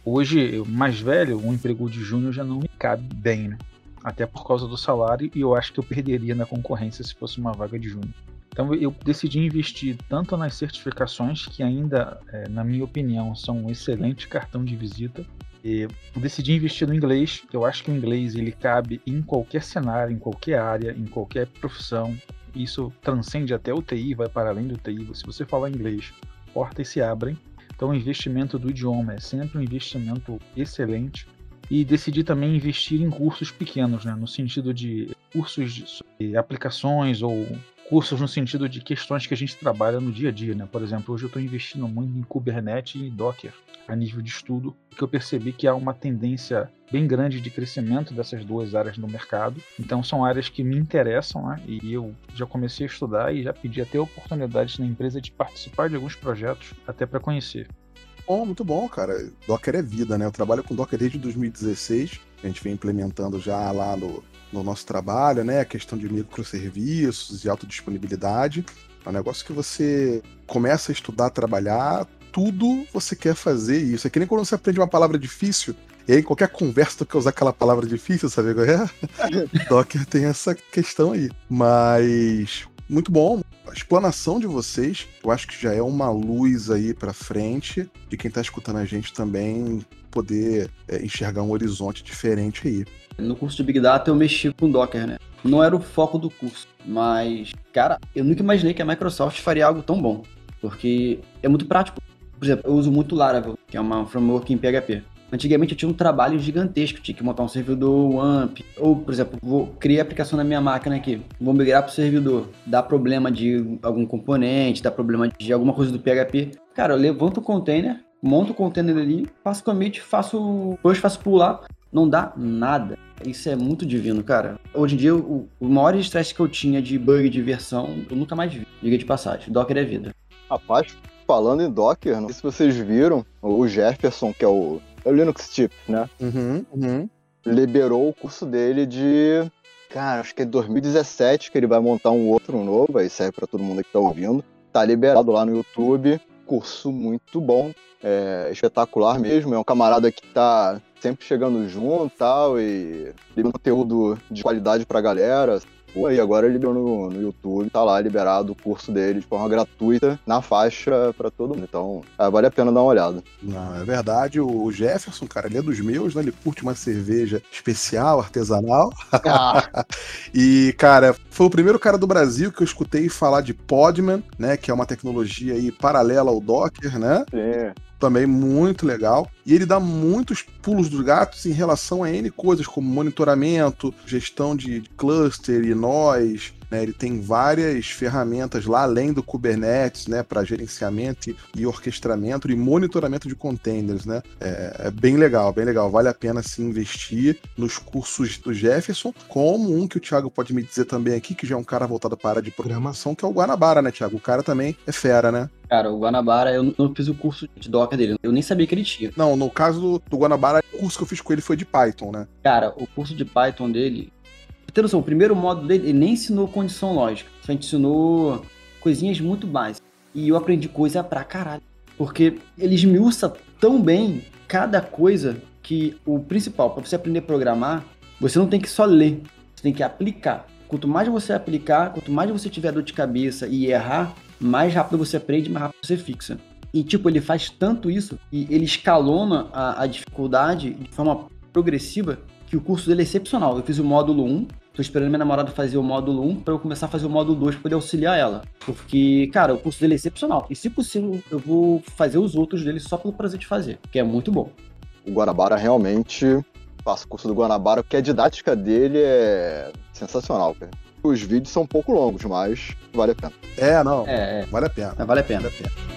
Hoje, mais velho, um emprego de júnior já não me cabe bem, né? até por causa do salário, e eu acho que eu perderia na concorrência se fosse uma vaga de júnior. Então eu decidi investir tanto nas certificações, que ainda, é, na minha opinião, são um excelente cartão de visita. E decidi investir no inglês. Eu acho que o inglês ele cabe em qualquer cenário, em qualquer área, em qualquer profissão. Isso transcende até o TI, vai para além do TI. Se você falar inglês, portas se abrem. Então o investimento do idioma é sempre um investimento excelente. E decidi também investir em cursos pequenos, né, no sentido de cursos de aplicações ou cursos no sentido de questões que a gente trabalha no dia a dia, né? Por exemplo, hoje eu estou investindo muito em Kubernetes e Docker a nível de estudo, porque eu percebi que há uma tendência bem grande de crescimento dessas duas áreas no mercado. Então são áreas que me interessam, né? E eu já comecei a estudar e já pedi até oportunidades na empresa de participar de alguns projetos até para conhecer bom, muito bom, cara. Docker é vida, né? Eu trabalho com Docker desde 2016. A gente vem implementando já lá no, no nosso trabalho, né? A questão de microserviços e autodisponibilidade. É um negócio que você começa a estudar, trabalhar, tudo você quer fazer isso. É que nem quando você aprende uma palavra difícil, e aí, qualquer conversa tu quer usar aquela palavra difícil, sabe qual é? Docker tem essa questão aí. Mas muito bom. A explanação de vocês, eu acho que já é uma luz aí para frente de quem tá escutando a gente também poder é, enxergar um horizonte diferente aí. No curso de Big Data eu mexi com Docker, né? Não era o foco do curso, mas, cara, eu nunca imaginei que a Microsoft faria algo tão bom, porque é muito prático. Por exemplo, eu uso muito Laravel, que é uma framework em PHP. Antigamente eu tinha um trabalho gigantesco, tinha que montar um servidor WAMP, ou, por exemplo, vou criar a aplicação na minha máquina aqui, vou migrar para o servidor, dá problema de algum componente, dá problema de alguma coisa do PHP. Cara, eu levanto o container, monto o container ali, faço commit, faço push, faço pular, não dá nada. Isso é muito divino, cara. Hoje em dia, o, o maior estresse que eu tinha de bug de versão, eu nunca mais vi. Diga de passagem, Docker é vida. Rapaz, falando em Docker, não sei se vocês viram, o Jefferson, que é o, é o Linux Tip, né? Uhum, uhum. Liberou o curso dele de. Cara, acho que é 2017 que ele vai montar um outro novo, aí serve pra todo mundo que tá ouvindo. Tá liberado lá no YouTube. Curso muito bom, é espetacular mesmo. É um camarada que tá sempre chegando junto tal, e liberando conteúdo de qualidade pra galera. Pô, e agora ele liberou no, no YouTube, tá lá liberado o curso dele de forma gratuita na faixa pra todo mundo. Então, é, vale a pena dar uma olhada. Não, é verdade. O Jefferson, cara, ele é dos meus, né? Ele curte uma cerveja especial, artesanal. Ah, E, cara, foi o primeiro cara do Brasil que eu escutei falar de Podman, né? Que é uma tecnologia aí paralela ao Docker, né? sim. Também muito legal. E ele dá muitos pulos dos gatos em relação a N coisas, como monitoramento, gestão de cluster e nós. Né? Ele tem várias ferramentas lá além do Kubernetes, né? Para gerenciamento e- e orquestramento e monitoramento de containers, né? É, é bem legal, bem legal. Vale a pena se investir nos cursos do Jefferson, como um que o Thiago pode me dizer também aqui, que já é um cara voltado para a área de programação, que é o Guanabara, né, Thiago? O cara também é fera, né? Cara, o Guanabara, eu não fiz o curso de Docker dele. Eu nem sabia que ele tinha. Não, no caso do, do Guanabara, o curso que eu fiz com ele foi de Python, né? Cara, o curso de Python dele. Noção, o primeiro módulo dele, ele nem ensinou condição lógica. Só ensinou coisinhas muito básicas. E eu aprendi coisa pra caralho. Porque ele esmiuça tão bem cada coisa que o principal, pra você aprender a programar, você não tem que só ler, você tem que aplicar. Quanto mais você aplicar, quanto mais você tiver dor de cabeça e errar, mais rápido você aprende, mais rápido você fixa. E, tipo, ele faz tanto isso e ele escalona a, a dificuldade de forma progressiva que o curso dele é excepcional. Eu fiz o módulo 1, tô esperando minha namorada fazer o módulo 1 para eu começar a fazer o módulo 2 para poder auxiliar ela. Porque, cara, o curso dele é excepcional. E se possível, eu vou fazer os outros dele só pelo prazer de fazer, que é muito bom. O Guanabara realmente. Faço o curso do Guanabara, porque a didática dele é sensacional, cara. Os vídeos são um pouco longos, mas vale a pena. É, não. É, é, Vale a pena. vale a pena. Vale a pena.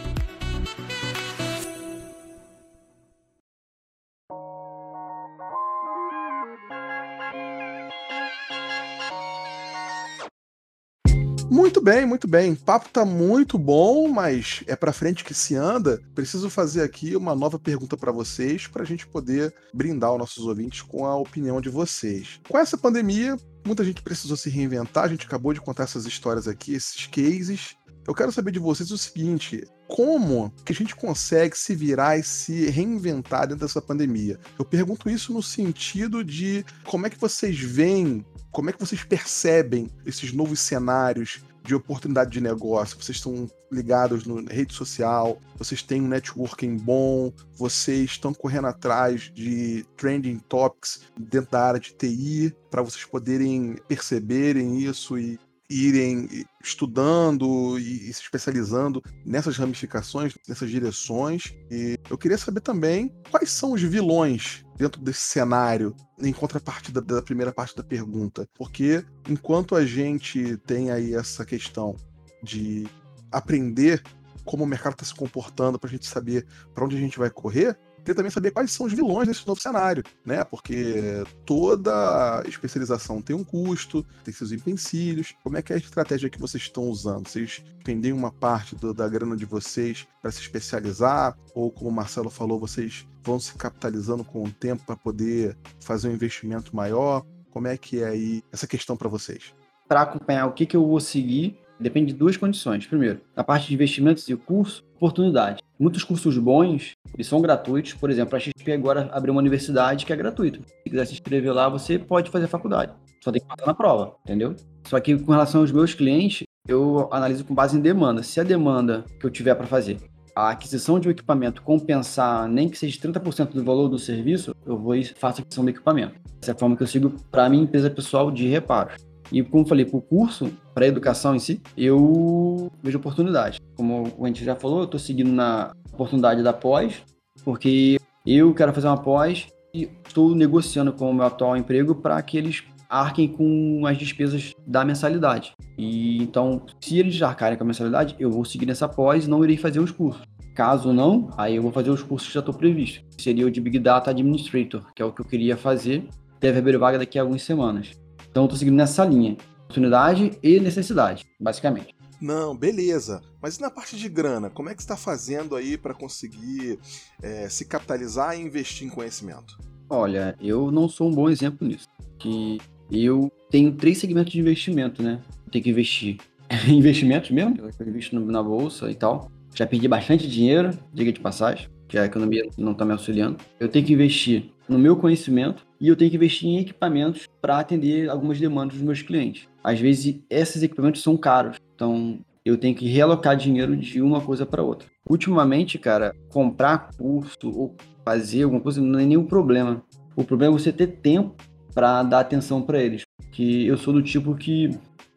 Muito bem, muito bem. O papo tá muito bom, mas é pra frente que se anda. Preciso fazer aqui uma nova pergunta pra vocês pra gente poder brindar os nossos ouvintes com a opinião de vocês. Com essa pandemia, muita gente precisou se reinventar. A gente acabou de contar essas histórias aqui, esses cases. Eu quero saber de vocês o seguinte: como que a gente consegue se virar e se reinventar dentro dessa pandemia? Eu pergunto isso no sentido de como é que vocês veem, como é que vocês percebem esses novos cenários de oportunidade de negócio? Vocês estão ligados na rede social, vocês têm um networking bom, vocês estão correndo atrás de trending topics dentro da área de TI para vocês poderem perceberem isso e irem estudando e, se especializando nessas ramificações, nessas direções. E eu queria saber também quais são os vilões dentro desse cenário, em contrapartida da primeira parte da pergunta. Porque enquanto a gente tem aí essa questão de aprender como o mercado está se comportando para a gente saber para onde a gente vai correr, também saber quais são os vilões desse novo cenário, né? Porque toda especialização tem um custo, tem seus empecilhos. Como é que é a estratégia que vocês estão usando? Vocês vendem uma parte do- da grana de vocês para se especializar? Ou, como o Marcelo falou, vocês vão se capitalizando com o tempo para poder fazer um investimento maior? Como é que é aí essa questão para vocês? Para acompanhar o que, que eu vou seguir, depende de duas condições. Primeiro, na parte de investimentos e curso, oportunidade. Muitos cursos bons, eles são gratuitos. Por exemplo, a XP agora abriu uma universidade que é gratuita. Se quiser se inscrever lá, você pode fazer a faculdade. Só tem que passar na prova, entendeu? Só que com relação aos meus clientes, eu analiso com base em demanda. Se a demanda que eu tiver para fazer, a aquisição de um equipamento compensar nem que seja 30% do valor do serviço, eu vou e faço a aquisição do equipamento. Essa é a forma que eu sigo para minha empresa pessoal de reparos. E como falei, para o curso, para a educação em si, eu vejo oportunidade. Como a gente já falou, eu estou seguindo na oportunidade da pós, porque eu quero fazer uma pós e estou negociando com o meu atual emprego para que eles arquem com as despesas da mensalidade. E então, se eles arcarem com a mensalidade, eu vou seguir nessa pós e não irei fazer os cursos. Caso não, aí eu vou fazer os cursos que já estou previsto. Seria o de Big Data Administrator, que é o que eu queria fazer. Deve abrir vaga daqui a algumas semanas. Então, estou seguindo nessa linha. Oportunidade e necessidade, basicamente. Não, beleza. Mas e na parte de grana? Como é que você está fazendo aí para conseguir é, se capitalizar e investir em conhecimento? Olha, eu não sou um bom exemplo nisso. Que eu tenho três segmentos de investimento, né? Tenho que investir em investimentos mesmo, eu invisto na bolsa e tal. Já perdi bastante dinheiro, diga de passagem, que a economia não está me auxiliando. Eu tenho que investir no meu conhecimento e eu tenho que investir em equipamentos para atender algumas demandas dos meus clientes. Às vezes, esses equipamentos são caros, então eu tenho que realocar dinheiro de uma coisa para outra. Ultimamente, cara, comprar curso ou fazer alguma coisa não é nenhum problema. O problema é você ter tempo para dar atenção para eles. Que eu sou do tipo que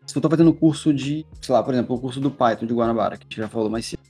se eu estou fazendo curso de, sei lá, por exemplo, o curso do Python de Guanabara, que a gente já falou mais cedo,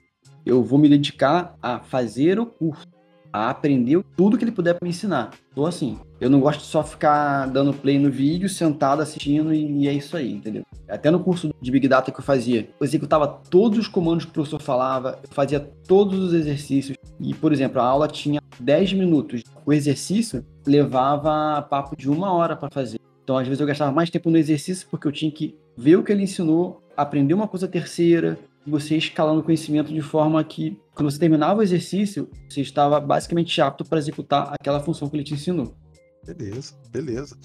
eu vou me dedicar a fazer o curso, a aprender tudo que ele puder me ensinar. Tô assim. Eu não gosto de só ficar dando play no vídeo, sentado assistindo e é isso aí, entendeu? Até no curso de Big Data que eu fazia, eu executava todos os comandos que o professor falava, eu fazia todos os exercícios. E, por exemplo, a aula tinha 10 minutos. O exercício levava papo de uma hora para fazer. Então, às vezes, eu gastava mais tempo no exercício porque eu tinha que ver o que ele ensinou, aprender uma coisa terceira, e você escalando o conhecimento de forma que, quando você terminava o exercício, você estava basicamente apto para executar aquela função que ele te ensinou. Beleza, beleza.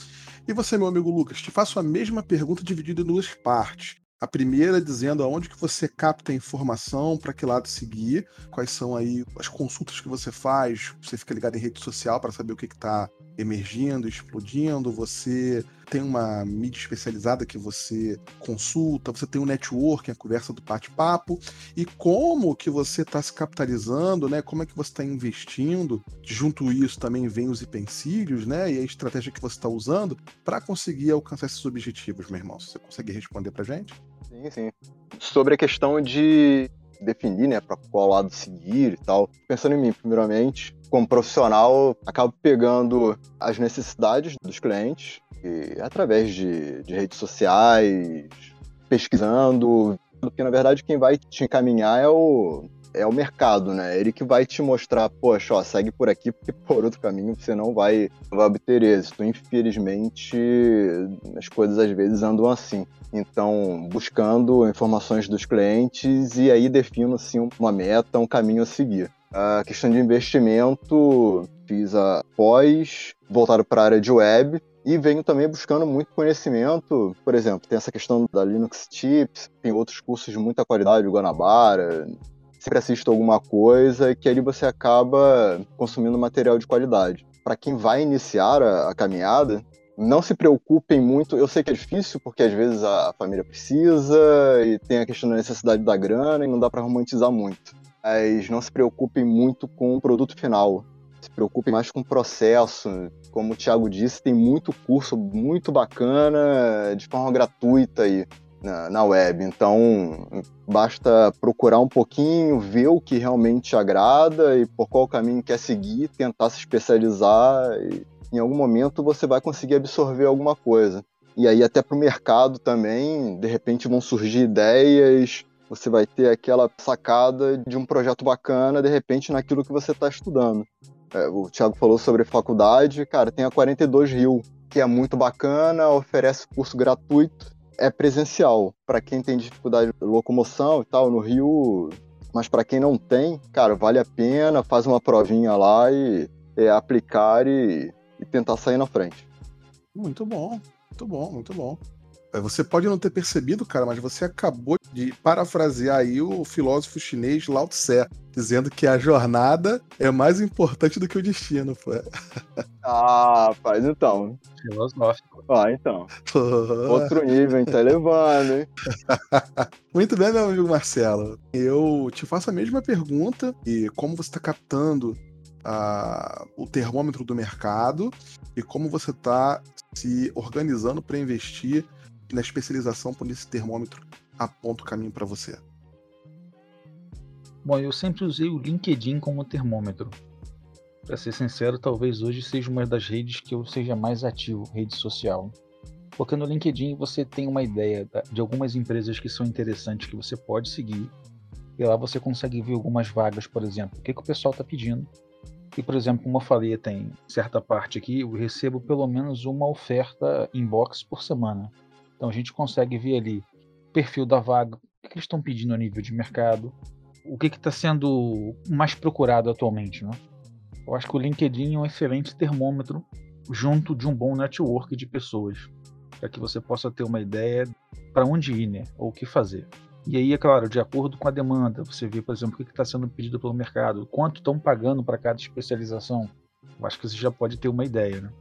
E você, meu amigo Lucas, te faço a mesma pergunta dividida em duas partes. A primeira dizendo aonde que você capta a informação, para que lado seguir, quais são aí as consultas que você faz, você fica ligado em rede social para saber o que está emergindo, explodindo, você tem uma mídia especializada que você consulta, você tem um networking, a conversa do bate-papo, e como que você está se capitalizando, né? Como é que você está investindo? Junto isso também vem os utensílios, né? E a estratégia que você está usando para conseguir alcançar esses objetivos, meu irmão. Você consegue responder para gente? Sim, sim. Sobre a questão de definir, né, para qual lado seguir e tal. Pensando em mim, primeiramente, como profissional, acabo pegando as necessidades dos clientes e através de, de redes sociais, pesquisando, porque na verdade quem vai te encaminhar é o, é o mercado, né? Ele que vai te mostrar, poxa, ó, segue por aqui, porque por outro caminho você não vai, vai obter êxito. Infelizmente, as coisas às vezes andam assim. Então, buscando informações dos clientes e aí defino assim, uma meta, um caminho a seguir. A questão de investimento, fiz a pós, voltado para a área de web, e venho também buscando muito conhecimento. Por exemplo, tem essa questão da Linux Tips, tem outros cursos de muita qualidade, o Guanabara. Sempre assisto alguma coisa que ali você acaba consumindo material de qualidade. Para quem vai iniciar a, a caminhada, não se preocupem muito. Eu sei que é difícil, porque às vezes a família precisa e tem a questão da necessidade da grana e não dá para romantizar muito mas não se preocupem muito com o produto final. Se preocupem mais com o processo. Como o Thiago disse, tem muito curso muito bacana de forma gratuita aí na, na web. Então, basta procurar um pouquinho, ver o que realmente agrada e por qual caminho quer seguir, tentar se especializar e em algum momento você vai conseguir absorver alguma coisa. E aí até para o mercado também, de repente vão surgir ideias você vai ter aquela sacada de um projeto bacana, de repente, naquilo que você está estudando. É, o Thiago falou sobre faculdade, cara, tem a 42 Rio, que é muito bacana, oferece curso gratuito, é presencial. Para quem tem dificuldade de locomoção e tal, no Rio, mas para quem não tem, cara, vale a pena, faz uma provinha lá e é, aplicar e, e tentar sair na frente. Muito bom, muito bom, muito bom. É, você pode não ter percebido, cara, mas você acabou de parafrasear aí o filósofo chinês Lao Tse, dizendo que a jornada é mais importante do que o destino, pô. Ah, faz então. Filosófico. Ah, então. Outro nível, hein? Tá levando, hein? Muito bem, meu amigo Marcelo. Eu te faço a mesma pergunta e como você está captando a, o termômetro do mercado e como você está se organizando para investir na especialização por esse termômetro aponta o caminho para você? Bom, eu sempre usei o LinkedIn como termômetro. Para ser sincero, talvez hoje seja uma das redes que eu seja mais ativo, rede social. Porque no LinkedIn você tem uma ideia de algumas empresas que são interessantes que você pode seguir. E lá você consegue ver algumas vagas, por exemplo, o que, que o pessoal está pedindo. E, por exemplo, como eu falei, tem certa parte aqui, eu recebo pelo menos uma oferta inbox por semana. Então a gente consegue ver ali o perfil da vaga, o que, eles estão pedindo a nível de mercado, o que está sendo mais procurado atualmente. Né? Eu acho que o LinkedIn é um excelente termômetro junto de um bom network de pessoas, para que você possa ter uma ideia para onde ir, né? ou o que fazer. E aí, é claro, de acordo com a demanda, você vê, por exemplo, o que está sendo pedido pelo mercado, quanto estão pagando para cada especialização. Eu acho que você já pode ter uma ideia, né?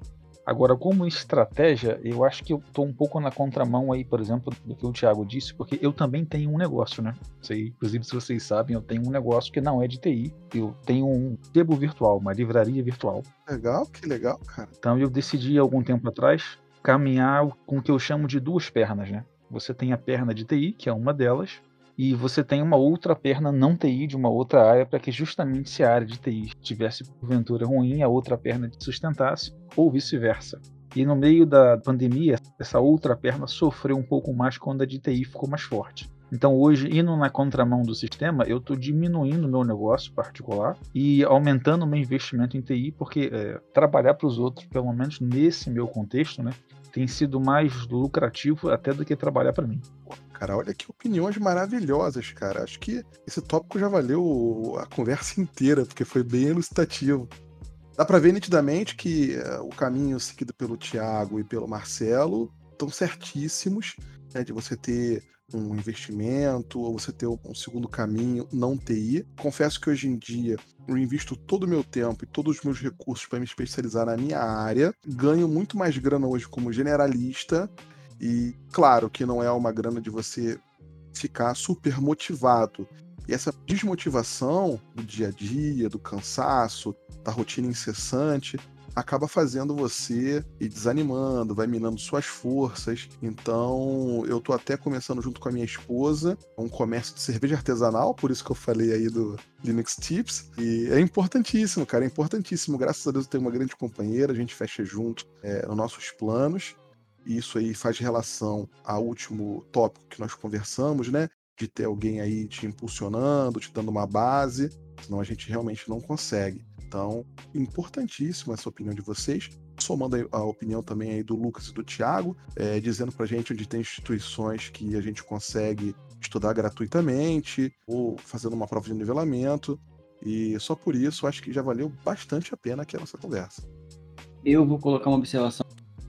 Agora, como estratégia, eu acho que eu estou um pouco na contramão aí, por exemplo, do que o Thiago disse, porque eu também tenho um negócio, né? Sei, inclusive, se vocês sabem, eu tenho um negócio que não é de TI. Eu tenho um sebo virtual, uma livraria virtual. Legal, que legal, cara. Então eu decidi algum tempo atrás caminhar com o que eu chamo de duas pernas, né? Você tem a perna de TI, que é uma delas, e você tem uma outra perna não TI de uma outra área para que justamente se a área de TI tivesse porventura ruim, a outra perna sustentasse, ou vice-versa. E no meio da pandemia, essa outra perna sofreu um pouco mais quando a de TI ficou mais forte. Então hoje, indo na contramão do sistema, eu estou diminuindo meu negócio particular e aumentando meu investimento em TI, porque é, trabalhar para os outros, pelo menos nesse meu contexto, né, tem sido mais lucrativo até do que trabalhar para mim. Cara, olha que opiniões maravilhosas, cara. Acho que esse tópico já valeu a conversa inteira, porque foi bem elucidativo. Dá para ver nitidamente que uh, o caminho seguido pelo Thiago e pelo Marcelo estão certíssimos, né, de você ter um investimento, ou você ter um segundo caminho não TI. Confesso que hoje em dia eu invisto todo o meu tempo e todos os meus recursos para me especializar na minha área. Ganho muito mais grana hoje como generalista. E claro que não é uma grana de você ficar super motivado. E essa desmotivação do dia a dia, do cansaço, da rotina incessante, acaba fazendo você ir desanimando, vai minando suas forças. Então, eu tô até começando junto com a minha esposa um comércio de cerveja artesanal, por isso que eu falei aí do Linux Tips. E é importantíssimo, cara, é importantíssimo. Graças a Deus eu tenho uma grande companheira, a gente fecha junto é, nos nossos planos. E isso aí faz relação ao último tópico que nós conversamos, né? De ter alguém aí te impulsionando, te dando uma base, senão a gente realmente não consegue. Então, importantíssima essa opinião de vocês. Somando a opinião também aí do Lucas e do Thiago, é, dizendo pra gente onde tem instituições que a gente consegue estudar gratuitamente ou fazendo uma prova de nivelamento. E só por isso acho que já valeu bastante a pena aqui a nossa conversa. Eu vou colocar uma observação.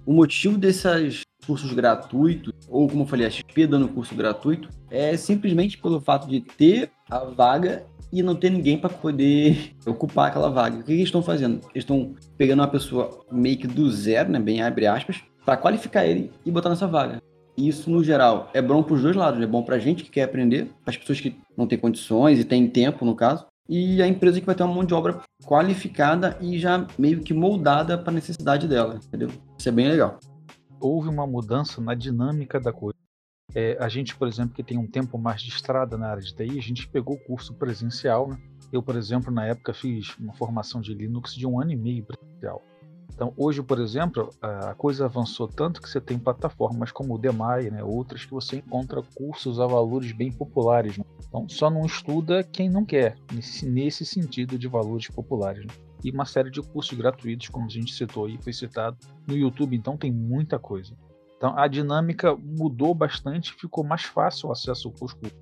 O motivo desses cursos gratuitos, ou como eu falei, a XP dando curso gratuito, é simplesmente pelo fato de ter a vaga e não ter ninguém para poder ocupar aquela vaga. O que eles estão fazendo? Eles estão pegando uma pessoa meio que do zero, né, bem abre aspas, para qualificar ele e botar nessa vaga. Isso, no geral, é bom para os dois lados. É bom para a gente que quer aprender, para as pessoas que não têm condições e têm tempo, no caso, e a empresa que vai ter uma mão de obra qualificada e já meio que moldada para a necessidade dela, entendeu? Isso é bem legal. Houve uma mudança na dinâmica da coisa. É, a gente, por exemplo, que tem um tempo mais de estrada na área de TI, a gente pegou o curso presencial. Né? Eu, por exemplo, na época fiz uma formação de Linux de um ano e meio presencial. Então, hoje, por exemplo, a coisa avançou tanto que você tem plataformas como o Demai, né, outras que você encontra cursos a valores bem populares. Né? Então, só não estuda quem não quer, nesse, nesse sentido de valores populares. Né? E uma série de cursos gratuitos, como a gente citou aí, foi citado no YouTube, então tem muita coisa. Então a dinâmica mudou bastante, ficou mais fácil o acesso aos cursos.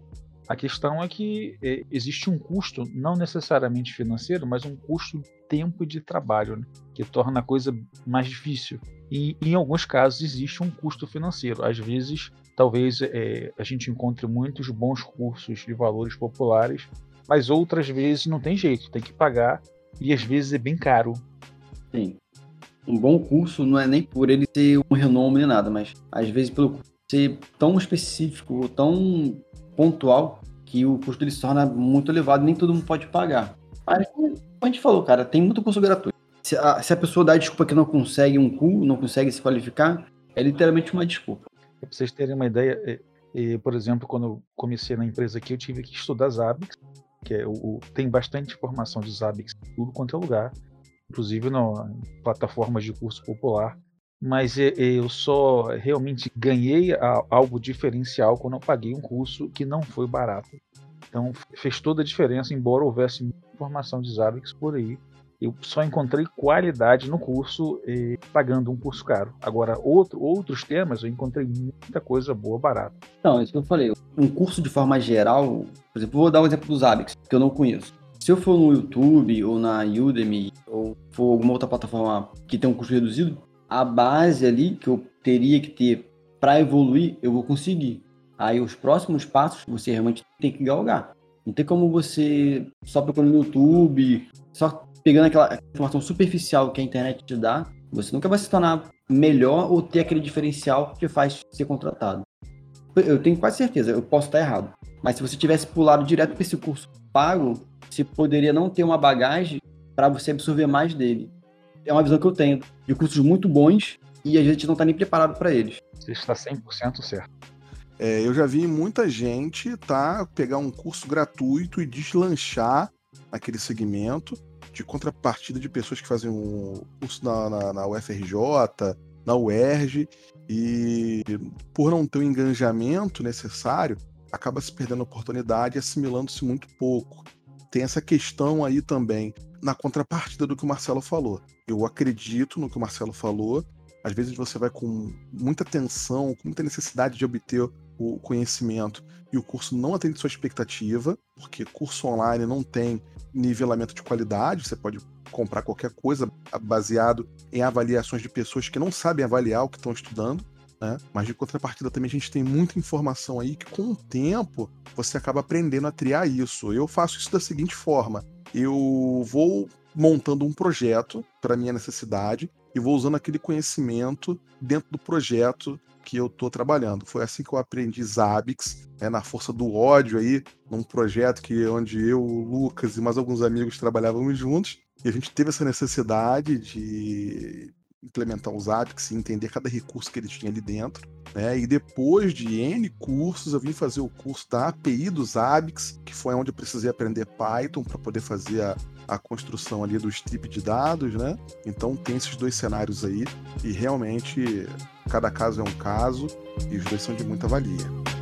A questão é que é, existe um custo, não necessariamente financeiro, mas um custo de tempo e de trabalho, né, que torna a coisa mais difícil. E em alguns casos existe um custo financeiro. Às vezes, talvez é, a gente encontre muitos bons cursos de valores populares, mas outras vezes não tem jeito, tem que pagar e às vezes é bem caro. Sim um bom curso não é nem por ele ter um renome nem nada, mas às vezes pelo curso ser tão específico, tão pontual, que o custo ele se torna muito elevado nem todo mundo pode pagar. Mas, como a gente falou, cara, tem muito curso gratuito. Se a, se a pessoa dá desculpa que não consegue um curso, não consegue se qualificar, é literalmente uma desculpa. Para vocês terem uma ideia, por exemplo, quando eu comecei na empresa aqui, eu tive que estudar Zabbix, que é o, tem bastante informação de Zabbix em tudo quanto é lugar inclusive na plataformas de curso popular. Mas eu só realmente ganhei algo diferencial quando eu paguei um curso que não foi barato. Então fez toda a diferença, embora houvesse muita informação de Zabbix por aí. Eu só encontrei qualidade no curso eh, pagando um curso caro. Agora, outro, outros temas eu encontrei muita coisa boa, barata. Não, isso que eu falei. Um curso de forma geral, por exemplo, vou dar um exemplo dos Zabbix, que eu não conheço. Se eu for no YouTube ou na Udemy ou for alguma outra plataforma que tem um custo reduzido, a base ali que eu teria que ter para evoluir, eu vou conseguir. Aí os próximos passos você realmente tem que galgar. Não tem como você só procurando no YouTube, só pegando aquela informação superficial que a internet te dá, você nunca vai se tornar melhor ou ter aquele diferencial que faz ser contratado. Eu tenho quase certeza, eu posso estar errado. Mas se você tivesse pulado direto para esse curso pago, você poderia não ter uma bagagem para você absorver mais dele. É uma visão que eu tenho de cursos muito bons e a gente não está nem preparado para eles. Você está 100% certo. É, eu já vi muita gente tá pegar um curso gratuito e deslanchar naquele segmento de contrapartida de pessoas que fazem um curso na, na, na UFRJ, na UERJ, e por não ter o engajamento necessário, acaba se perdendo a oportunidade e assimilando-se muito pouco. Tem essa questão aí também, na contrapartida do que o Marcelo falou. Eu acredito no que o Marcelo falou. Às vezes você vai com muita tensão, com muita necessidade de obter o conhecimento e o curso não atende sua expectativa, porque curso online não tem nivelamento de qualidade, você pode comprar qualquer coisa baseado em avaliações de pessoas que não sabem avaliar o que estão estudando. Né? Mas de contrapartida também a gente tem muita informação aí que com o tempo você acaba aprendendo a triar isso. Eu faço isso da seguinte forma: eu vou montando um projeto para minha necessidade e vou usando aquele conhecimento dentro do projeto que eu estou trabalhando. Foi assim que eu aprendi Zabbix, é, na força do ódio aí, num projeto que onde eu, o Lucas e mais alguns amigos trabalhávamos juntos. E a gente teve essa necessidade de implementar os Zabbix e entender cada recurso que ele tinha ali dentro. Né? E depois de N cursos, eu vim fazer o curso da API dos Zabbix, que foi onde eu precisei aprender Python para poder fazer a, a construção ali do strip de dados, né? Então tem esses dois cenários aí e realmente cada caso é um caso e os dois são de muita valia.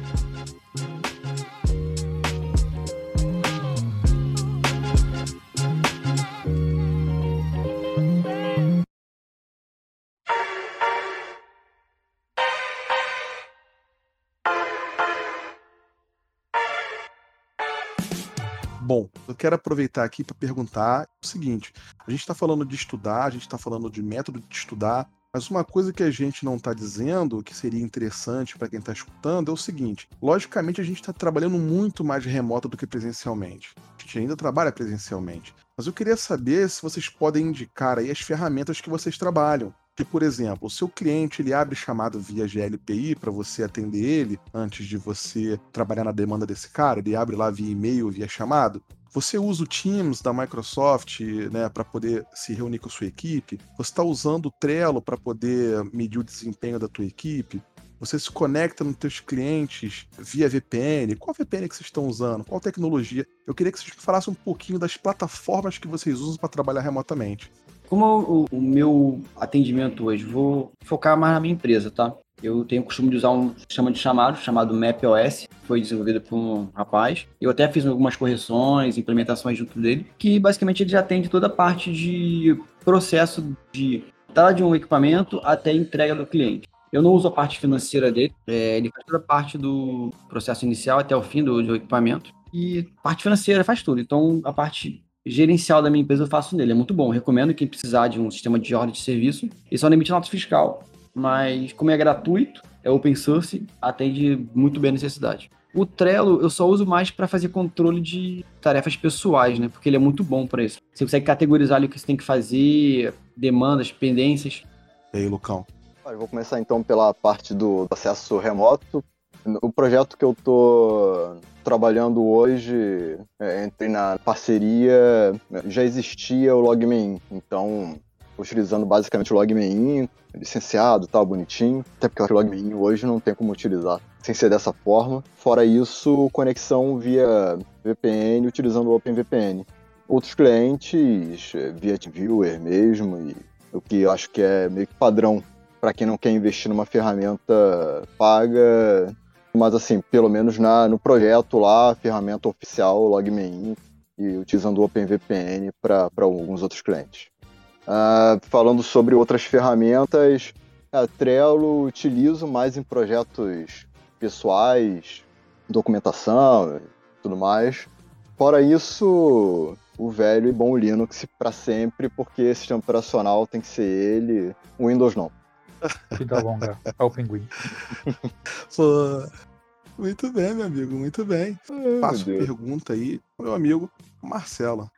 Bom, eu quero aproveitar aqui para perguntar o seguinte: a gente está falando de estudar, a gente está falando de método de estudar, mas uma coisa que a gente não está dizendo, que seria interessante para quem está escutando, é o seguinte: logicamente a gente está trabalhando muito mais remoto do que presencialmente. A gente ainda trabalha presencialmente. Mas eu queria saber se vocês podem indicar aí as ferramentas que vocês trabalham que, por exemplo, o seu cliente ele abre chamado via GLPI para você atender ele antes de você trabalhar na demanda desse cara, ele abre lá via e-mail, via chamado. Você usa o Teams da Microsoft né, para poder se reunir com a sua equipe? Você está usando o Trello para poder medir o desempenho da tua equipe? Você se conecta nos teus clientes via VPN? Qual VPN que vocês estão usando? Qual tecnologia? Eu queria que vocês falassem um pouquinho das plataformas que vocês usam para trabalhar remotamente. Como o, o, meu atendimento hoje, vou focar mais na minha empresa, tá? Eu tenho o costume de usar um sistema de chamado chamado MapOS, foi desenvolvido por um rapaz. Eu até fiz algumas correções, implementações junto dele, que basicamente ele já atende toda a parte de processo de entrada de um equipamento até entrega do cliente. Eu não uso a parte financeira dele, é, ele faz toda a parte do processo inicial até o fim do, do equipamento. E parte financeira faz tudo. Então, a parte gerencial da minha empresa eu faço nele. É muito bom. Recomendo quem precisar de um sistema de ordem de serviço. E só não emite nota fiscal. Mas como é gratuito, é open source, atende muito bem a necessidade. O Trello eu só uso mais para fazer controle de tarefas pessoais, né? Porque ele é muito bom para isso. Você consegue categorizar ali o que você tem que fazer, demandas, pendências. E aí, Lucão? Eu vou começar então pela parte do acesso remoto. O projeto que eu tô trabalhando hoje, é, entrei na parceria, já existia o Logmein, então utilizando basicamente o Logmein, licenciado, tal, bonitinho, até porque o Logmein hoje não tem como utilizar sem ser dessa forma. Fora isso, conexão via VPN, utilizando o OpenVPN. Outros clientes, via TeamViewer mesmo, e o que eu acho que é meio que padrão para quem não quer investir numa ferramenta paga mas assim, pelo menos na, no projeto lá, a ferramenta oficial LogMeIn e utilizando o OpenVPN para alguns outros clientes. Uh, falando sobre outras ferramentas, a Trello utilizo mais em projetos pessoais, documentação tudo mais. Fora isso, o velho e bom Linux para sempre, porque sistema operacional tem que ser ele, o Windows não. Vida longa ao pinguim. Pô, muito bem, meu amigo, muito bem. Faço pergunta aí, meu amigo Marcelo.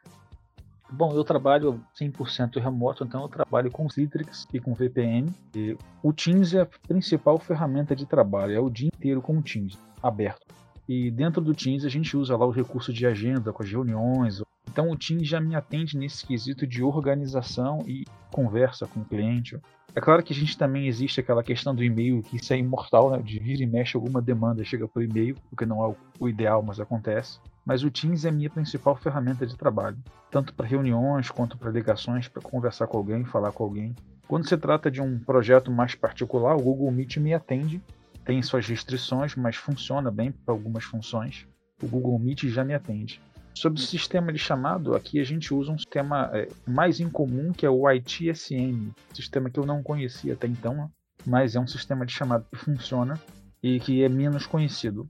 Bom, eu trabalho 100% remoto, então eu trabalho com Citrix e com VPN. E o Teams é a principal ferramenta de trabalho, é o dia inteiro com o Teams aberto. E dentro do Teams a gente usa lá o recurso de agenda com as reuniões. Então o Teams já me atende nesse quesito de organização e conversa com o cliente. É claro que a gente também existe aquela questão do e-mail, que isso é imortal, né? de vir e mexe alguma demanda chega por e-mail, o que não é o ideal, mas acontece. Mas o Teams é a minha principal ferramenta de trabalho, tanto para reuniões quanto para ligações, para conversar com alguém, falar com alguém. Quando se trata de um projeto mais particular, o Google Meet me atende, tem suas restrições, mas funciona bem para algumas funções. O Google Meet já me atende. Sobre o sistema de chamado, aqui a gente usa um sistema é, mais incomum que é o ITSM, sistema que eu não conhecia até então, mas é um sistema de chamado que funciona e que é menos conhecido.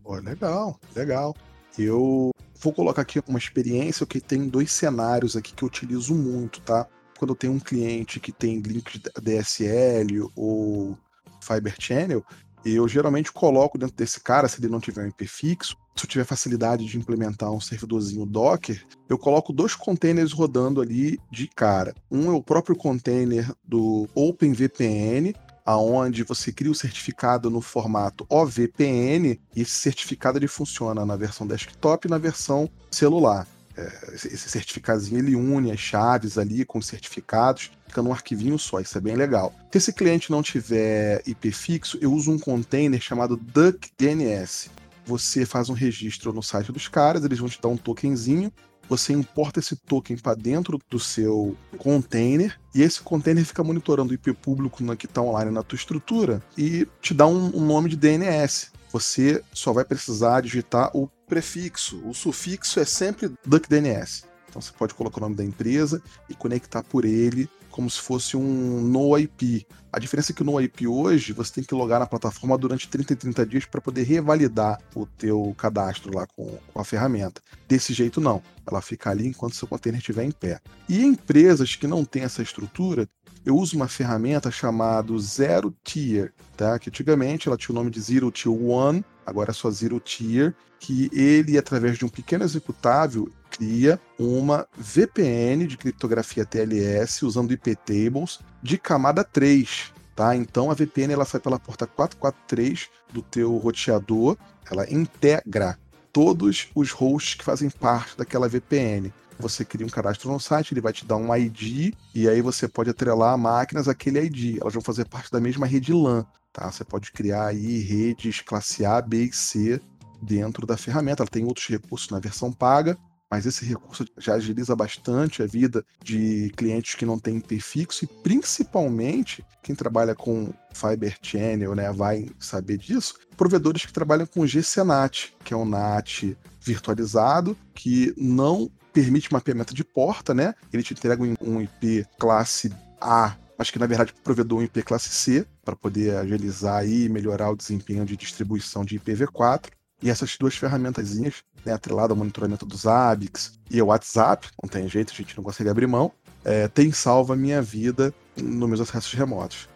Pô, legal, legal. Eu vou colocar aqui uma experiência que tem dois cenários aqui que eu utilizo muito, tá? Quando eu tenho um cliente que tem link DSL ou Fiber Channel, eu geralmente coloco dentro desse cara, se ele não tiver um IP fixo, se eu tiver facilidade de implementar um servidorzinho Docker, eu coloco dois containers rodando ali de cara. Um é o próprio container do OpenVPN, aonde você cria o certificado no formato OVPN e esse certificado ele funciona na versão desktop e na versão celular. É, esse certificadozinho ele une as chaves ali com os certificados, fica num arquivinho só, isso é bem legal. Se esse cliente não tiver IP fixo, eu uso um container chamado DuckDNS você faz um registro no site dos caras, eles vão te dar um tokenzinho, você importa esse token para dentro do seu container e esse container fica monitorando o IP público que está online na tua estrutura e te dá um, um, nome de DNS. Você só vai precisar digitar o prefixo. O sufixo é sempre DuckDNS. Então você pode colocar o nome da empresa e conectar por ele como se fosse um NoIP. A diferença é que o NoIP hoje você tem que logar na plataforma durante 30 e 30 dias para poder revalidar o teu cadastro lá com, com, a ferramenta. Desse jeito não, ela fica ali enquanto seu container estiver em pé. E empresas que não têm essa estrutura, eu uso uma ferramenta chamada Zero Tier, tá? Que antigamente ela tinha o nome de Zero Tier One, agora é só Zero Tier, que ele, através de um pequeno executável, cria uma VPN de criptografia TLS usando IP tables de camada 3. Tá? Então a VPN ela sai pela porta 443 do teu roteador, ela integra todos os hosts que fazem parte daquela VPN. Você cria um cadastro no site, ele vai te dar um ID e aí você pode atrelar máquinas àquele ID. Elas vão fazer parte da mesma rede LAN. Tá? Você pode criar aí redes classe A, B e C dentro da ferramenta. Ela tem outros recursos na versão paga, mas esse recurso já agiliza bastante a vida de clientes que não têm IP fixo e principalmente quem trabalha com Fiber Channel, né, vai saber disso, provedores que trabalham com GCNAT, que é um NAT virtualizado que não permite mapeamento de porta, né? Ele te entrega um IP classe A mas que na verdade provedor um IP classe C para poder agilizar e melhorar o desempenho de distribuição de IPv4. E essas duas ferramentazinhas, né, atrelado ao monitoramento dos ABICs e o WhatsApp, não tem jeito, a gente não consegue abrir mão, é, tem salvo a minha vida nos meus acessos remotos.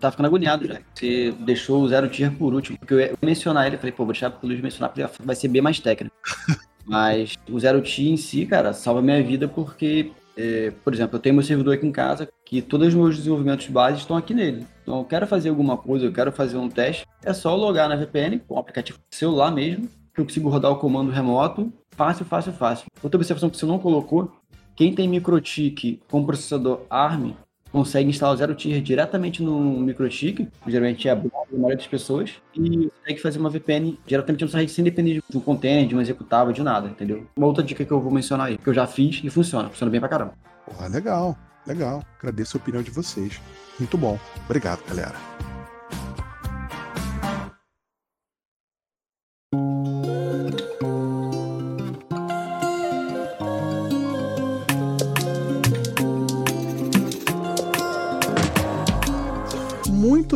Tá ficando agoniado já. Você deixou o zero tier por último, porque eu ia mencionar ele, falei, pô, vou deixar pro Luiz mencionar, porque vai ser bem mais técnico. Mas o zero tier em si, cara, salva a minha vida porque é, por exemplo, eu tenho meu servidor aqui em casa que todos os meus desenvolvimentos base estão aqui nele. Então, eu quero fazer alguma coisa, eu quero fazer um teste, é só logar na VPN, com o aplicativo celular mesmo, que eu consigo rodar o comando remoto, fácil, fácil, fácil. Outra observação que você não colocou, quem tem microtik com processador ARM consegue instalar o Zero Tier diretamente no microtik, geralmente é a maioria das pessoas, e consegue fazer uma VPN diretamente no site sem depender de um container, de um executável, de nada, entendeu? Uma outra dica que eu vou mencionar aí, que eu já fiz e funciona, funciona bem pra caramba. Porra, legal, legal. Agradeço a opinião de vocês. Muito bom. Obrigado, galera.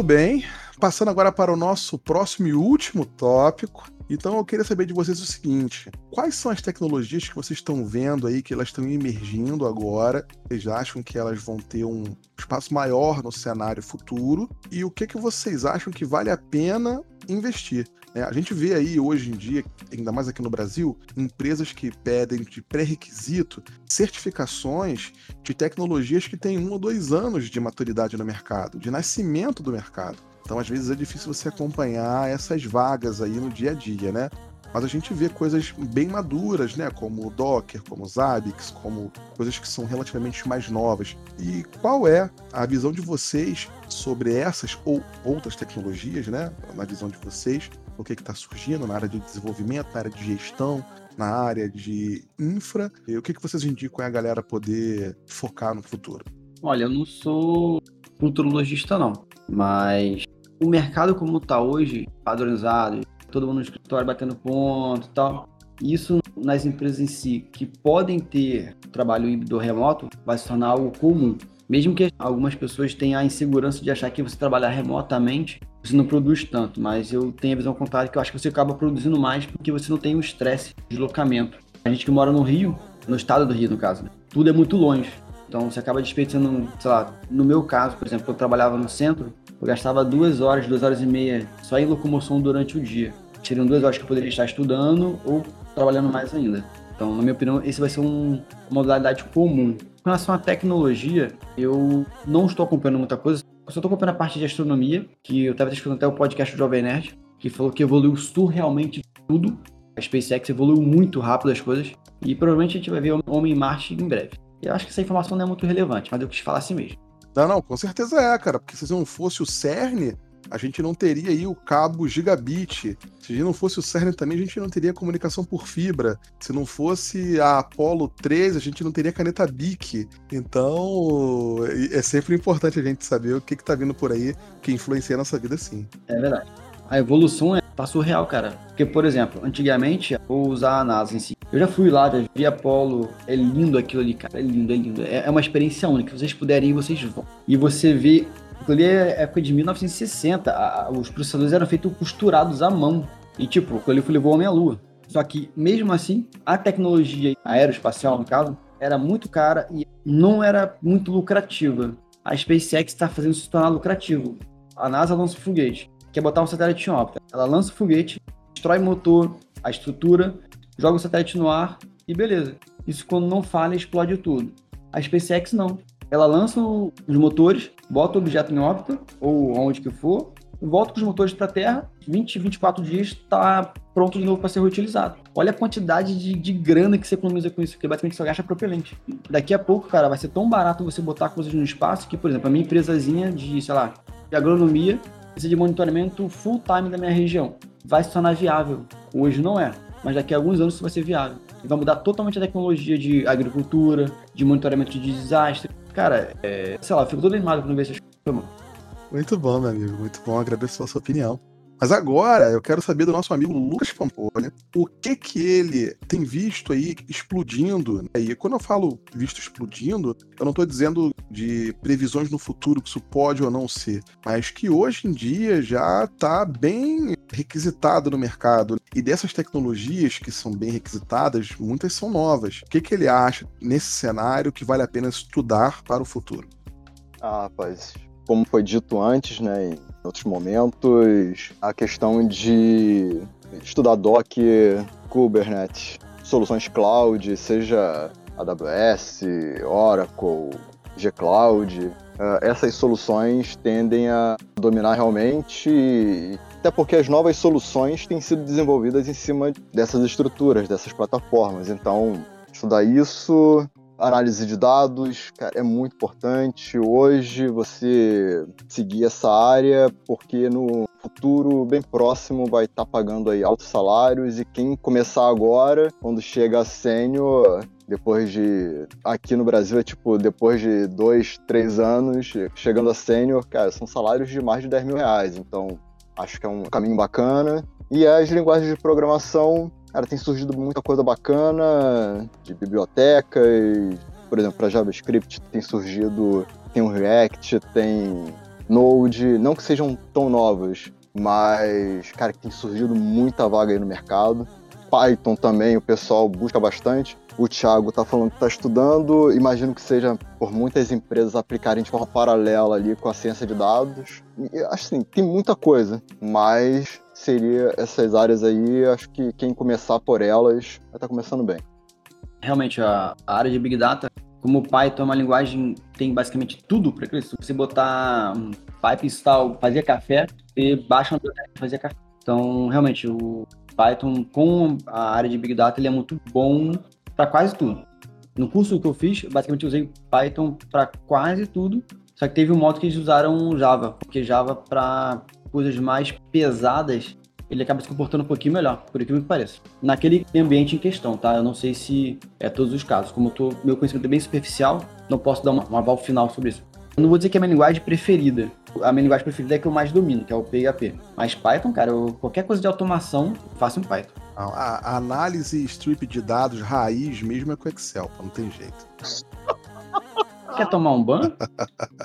Bem. Passando agora para o nosso próximo e último tópico. Então eu queria saber de vocês o seguinte: quais são as tecnologias que vocês estão vendo aí que elas estão emergindo agora? Vocês acham que elas vão ter um espaço maior no cenário futuro? E o que que vocês acham que vale a pena investir? É, a gente vê aí hoje em dia, ainda mais aqui no Brasil, empresas que pedem de pré-requisito certificações de tecnologias que têm um ou dois anos de maturidade no mercado, de nascimento do mercado. Então, às vezes, é difícil você acompanhar essas vagas aí no dia a dia, né? Mas a gente vê coisas bem maduras, né? Como o Docker, como o Zabbix, como coisas que são relativamente mais novas. E qual é a visão de vocês sobre essas ou outras tecnologias, né? Na visão de vocês, o que está surgindo na área de desenvolvimento, na área de gestão, na área de infra. E o que, que vocês indicam a galera poder focar no futuro? Olha, eu não sou futurologista, não. Mas o mercado como está hoje, padronizado, todo mundo no escritório batendo ponto e tal, isso nas empresas em si que podem ter trabalho híbrido remoto vai se tornar algo comum. Mesmo que algumas pessoas tenham a insegurança de achar que você trabalhar remotamente, você não produz tanto, mas eu tenho a visão contrária que eu acho que você acaba produzindo mais porque você não tem o estresse de deslocamento. A gente que mora no Rio, no estado do Rio, no caso, né? tudo é muito longe. Então você acaba desperdiçando, sei lá, no meu caso, por exemplo, eu trabalhava no centro, eu gastava duas horas, duas horas e meia só em locomoção durante o dia. Seriam duas horas que eu poderia estar estudando ou trabalhando mais ainda. Então, na minha opinião, esse vai ser um, uma modalidade comum. Com relação à tecnologia, eu não estou acompanhando muita coisa. Eu só estou acompanhando a parte de astronomia, que eu estava escutando até o podcast do Jovem Nerd, que falou que evoluiu surrealmente tudo. A SpaceX evoluiu muito rápido as coisas. E provavelmente a gente vai ver Homem em Marte em breve. Eu acho que essa informação não é muito relevante, mas eu quis falar assim mesmo. Não, não, com certeza é, cara, porque se não fosse o CERN, a gente não teria aí o cabo gigabit. Se não fosse o CERN também, a gente não teria comunicação por fibra. Se não fosse a Apollo 13, a gente não teria caneta BIC. Então, é sempre importante a gente saber o que, que tá vindo por aí que influencia a nossa vida sim. É verdade. A evolução é tá surreal, cara. Porque, por exemplo, antigamente, vou usar a NASA em si. Eu já fui lá, já vi Apolo, é lindo aquilo ali, cara, é lindo, é lindo. É, é uma experiência única, se vocês puderem vocês vão. E você vê, ali é época de 1960, a, os processadores eram feitos costurados à mão. E tipo, aquilo ali levou o homem à lua. Só que, mesmo assim, a tecnologia aeroespacial, no caso, era muito cara e não era muito lucrativa. A SpaceX está fazendo isso se tornar lucrativo. A NASA lança o foguete que é botar um satélite em órbita. Ela lança o foguete, destrói o motor, a estrutura, joga o satélite no ar e beleza. Isso quando não falha, explode tudo. A SpaceX não. Ela lança os motores, bota o objeto em órbita, ou onde que for, volta com os motores para a Terra, 20, 24 dias está pronto de novo para ser reutilizado. Olha a quantidade de, de grana que você economiza com isso, porque basicamente só gasta propelente. Daqui a pouco, cara, vai ser tão barato você botar coisas no espaço que, por exemplo, a minha empresazinha de, sei lá, de agronomia, precisa de monitoramento full time da minha região. Vai se tornar viável. Hoje não é, mas daqui a alguns anos isso vai ser viável. E vai mudar totalmente a tecnologia de agricultura, de monitoramento de desastre. Cara, é, sei lá, fico todo animado quando vejo essas coisas. Muito bom, meu amigo. Muito bom. Agradeço a sua opinião. Mas agora eu quero saber do nosso amigo Lucas Pampolha o que que ele tem visto aí explodindo. Né? E quando eu falo visto explodindo, eu não estou dizendo de previsões no futuro que isso pode ou não ser, mas que hoje em dia já está bem requisitado no mercado. E dessas tecnologias que são bem requisitadas, muitas são novas. O que, que ele acha nesse cenário que vale a pena estudar para o futuro? Ah, rapaz, como foi dito antes, né, outros momentos, a questão de estudar Docker, Kubernetes, soluções cloud, seja AWS, Oracle, G-Cloud, eh, essas soluções tendem a dominar realmente, até porque as novas soluções têm sido desenvolvidas em cima dessas estruturas, dessas plataformas. Então, estudar isso análise de dados, cara, é muito importante hoje você seguir essa área, porque no futuro bem próximo vai estar tá pagando aí altos salários e quem começar agora, quando chega a sênior, depois de. Aqui no Brasil é tipo, depois de dois, três anos, chegando a sênior, cara, são salários de mais de 10 mil reais. Então, acho que é um caminho bacana. E as linguagens de programação Cara, tem surgido muita coisa bacana de bibliotecas. Por exemplo, para JavaScript tem surgido, tem o React, tem Node, não que sejam tão novas, mas, cara, tem surgido muita vaga aí no mercado. Python também, o pessoal busca bastante. O Thiago está falando que está estudando, imagino que seja por muitas empresas aplicarem de forma paralela ali com a ciência de dados. E, assim, tem muita coisa, mas seria essas áreas aí, acho que quem começar por elas vai estar tá começando bem. Realmente, a, a área de Big Data, como o Python é uma linguagem, tem basicamente tudo para isso. Se você botar um pipe install, fazer café, e baixa uma biblioteca fazer café. Então, realmente, o Python com a área de Big Data ele é muito bom para quase tudo. No curso que eu fiz, basicamente usei Python para quase tudo, só que teve um modo que eles usaram Java, porque Java para coisas mais pesadas ele acaba se comportando um pouquinho melhor, por aquilo que pareça. Naquele ambiente em questão, tá? Eu não sei se é todos os casos. Como tô, meu conhecimento é bem superficial, não posso dar uma, uma aval final sobre isso. Eu não vou dizer que é a minha linguagem preferida. A minha linguagem preferida é que eu mais domino, que é o PHP. Mas Python, cara, eu, qualquer coisa de automação, faço em Python. A, a análise strip de dados raiz mesmo é com Excel, não tem jeito. Quer tomar um banho?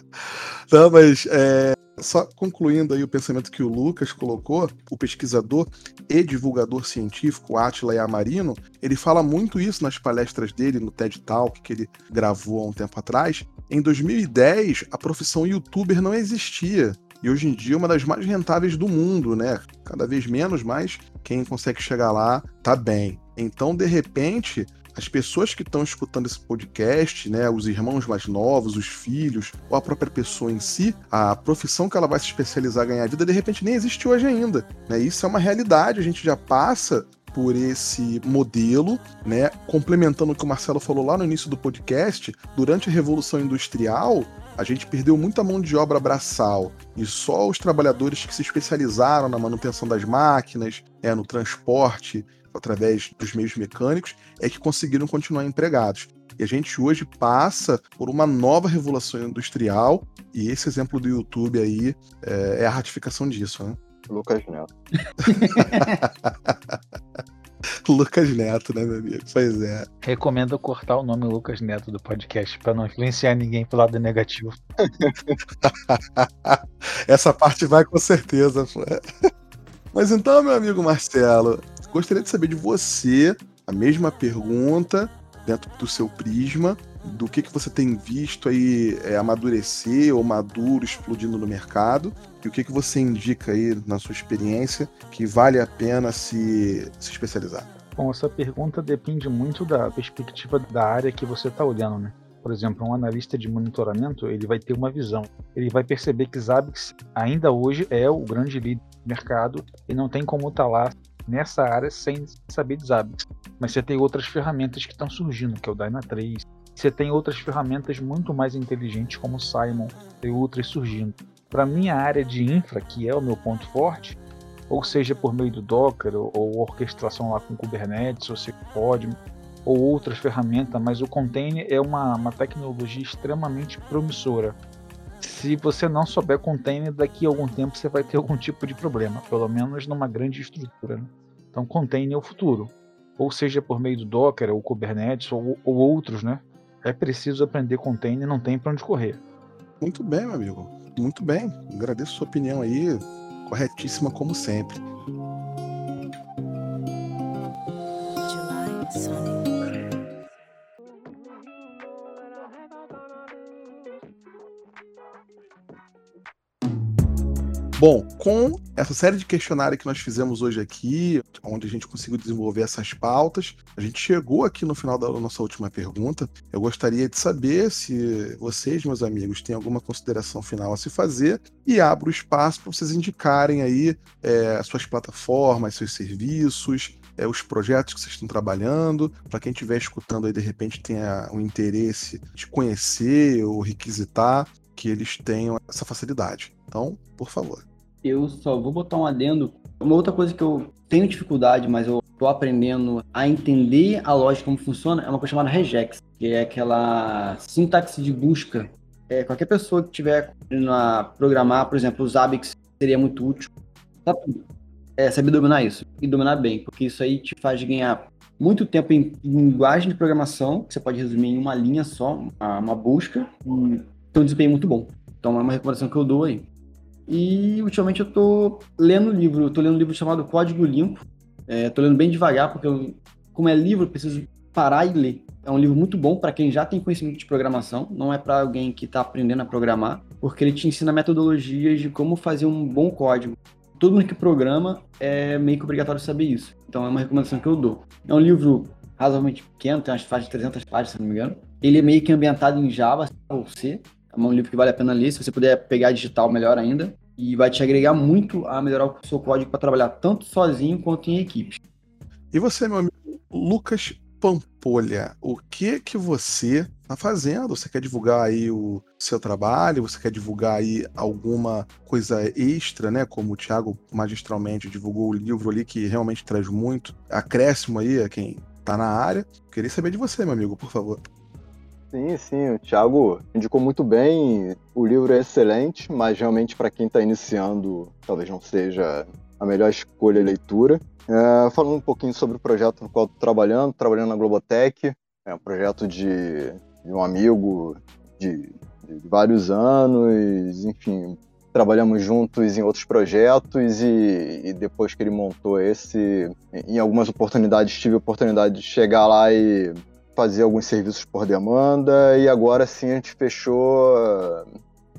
não, mas é, só concluindo aí o pensamento que o Lucas colocou, o pesquisador e divulgador científico Atila Yamarino, ele fala muito isso nas palestras dele no TED Talk que ele gravou há um tempo atrás. Em 2010, a profissão youtuber não existia. E hoje em dia é uma das mais rentáveis do mundo, né? Cada vez menos, mas quem consegue chegar lá tá bem. Então, de repente, as pessoas que estão escutando esse podcast, né, os irmãos mais novos, os filhos, ou a própria pessoa em si, a profissão que ela vai se especializar, ganhar vida, de repente nem existe hoje ainda. Né? Isso é uma realidade, a gente já passa por esse modelo, né? Complementando o que o Marcelo falou lá no início do podcast, durante a Revolução Industrial, a gente perdeu muita mão de obra braçal e só os trabalhadores que se especializaram na manutenção das máquinas, é, no transporte, através dos meios mecânicos, é que conseguiram continuar empregados. E a gente hoje passa por uma nova revolução industrial, e esse exemplo do YouTube aí é, é a ratificação disso, né? Lucas Neto. Lucas Neto, né, meu amigo? Pois é. Recomendo cortar o nome Lucas Neto do podcast para não influenciar ninguém pro lado negativo. Essa parte vai com certeza. Mas então, meu amigo Marcelo, gostaria de saber de você a mesma pergunta dentro do seu prisma, do que, que você tem visto aí é, amadurecer ou maduro explodindo no mercado e o que, que você indica aí na sua experiência que vale a pena se, se especializar? Bom, essa pergunta depende muito da perspectiva da área que você está olhando, né? Por exemplo, um analista de monitoramento, ele vai ter uma visão. Ele vai perceber que Zabbix ainda hoje é o grande líder do mercado e não tem como estar tá lá nessa área sem saber de Zabbix. Mas você tem outras ferramentas que estão surgindo, que é o Dyna3. Você tem outras ferramentas muito mais inteligentes como o Simon e outras surgindo. Para minha área de infra, que é o meu ponto forte, ou seja por meio do Docker ou, ou orquestração lá com Kubernetes, ou pode, ou outras ferramentas, mas o container é uma, uma tecnologia extremamente promissora. Se você não souber container, daqui a algum tempo você vai ter algum tipo de problema, pelo menos numa grande estrutura. Né? Então, container é o futuro, ou seja por meio do Docker ou Kubernetes ou, ou outros, né? É preciso aprender container, não tem para onde correr. Muito bem, meu amigo. Muito bem. Agradeço a sua opinião aí, corretíssima como sempre. Bom, com essa série de questionários que nós fizemos hoje aqui, onde a gente conseguiu desenvolver essas pautas, a gente chegou aqui no final da nossa última pergunta. Eu gostaria de saber se vocês, meus amigos, têm alguma consideração final a se fazer e abro o espaço para vocês indicarem aí é, as suas plataformas, seus serviços, é, os projetos que vocês estão trabalhando, para quem estiver escutando aí de repente tenha o interesse de conhecer ou requisitar, que eles tenham essa facilidade. Então, por favor eu só vou botar um adendo. Uma outra coisa que eu tenho dificuldade, mas eu tô aprendendo a entender a lógica como funciona, é uma coisa chamada regex, que é aquela sintaxe de busca. É, qualquer pessoa que tiver a programar, por exemplo, os Abix seria muito útil. É, saber dominar isso e dominar bem, porque isso aí te faz ganhar muito tempo em linguagem de programação, que você pode resumir em uma linha só, uma busca, e tem um desempenho muito bom. Então é uma recomendação que eu dou aí. E ultimamente eu tô lendo livro, eu tô lendo um livro chamado Código Limpo. É, tô lendo bem devagar, porque eu, como é livro, eu preciso parar e ler. É um livro muito bom para quem já tem conhecimento de programação, não é para alguém que está aprendendo a programar, porque ele te ensina metodologias de como fazer um bom código. Todo mundo que programa é meio que obrigatório saber isso. Então é uma recomendação que eu dou. É um livro razoavelmente pequeno, tem umas faixas de 300 páginas, se não me engano. Ele é meio que ambientado em Java ou C. É um livro que vale a pena ler, se você puder pegar digital, melhor ainda. E vai te agregar muito a melhorar o seu código para trabalhar tanto sozinho quanto em equipes. E você, meu amigo Lucas Pampolha, o que que você está fazendo? Você quer divulgar aí o seu trabalho? Você quer divulgar aí alguma coisa extra, né? Como o Thiago magistralmente divulgou o livro ali que realmente traz muito acréscimo aí a quem está na área. Queria saber de você, meu amigo, por favor. Sim, sim, o Thiago indicou muito bem. O livro é excelente, mas realmente para quem está iniciando, talvez não seja a melhor escolha de leitura. É, falando um pouquinho sobre o projeto no qual estou trabalhando, trabalhando na Globotech, é um projeto de, de um amigo de, de, vários anos, enfim, trabalhamos juntos em outros projetos e, e, depois que ele montou esse, em algumas oportunidades tive a oportunidade de chegar lá e fazer alguns serviços por demanda e agora sim a gente fechou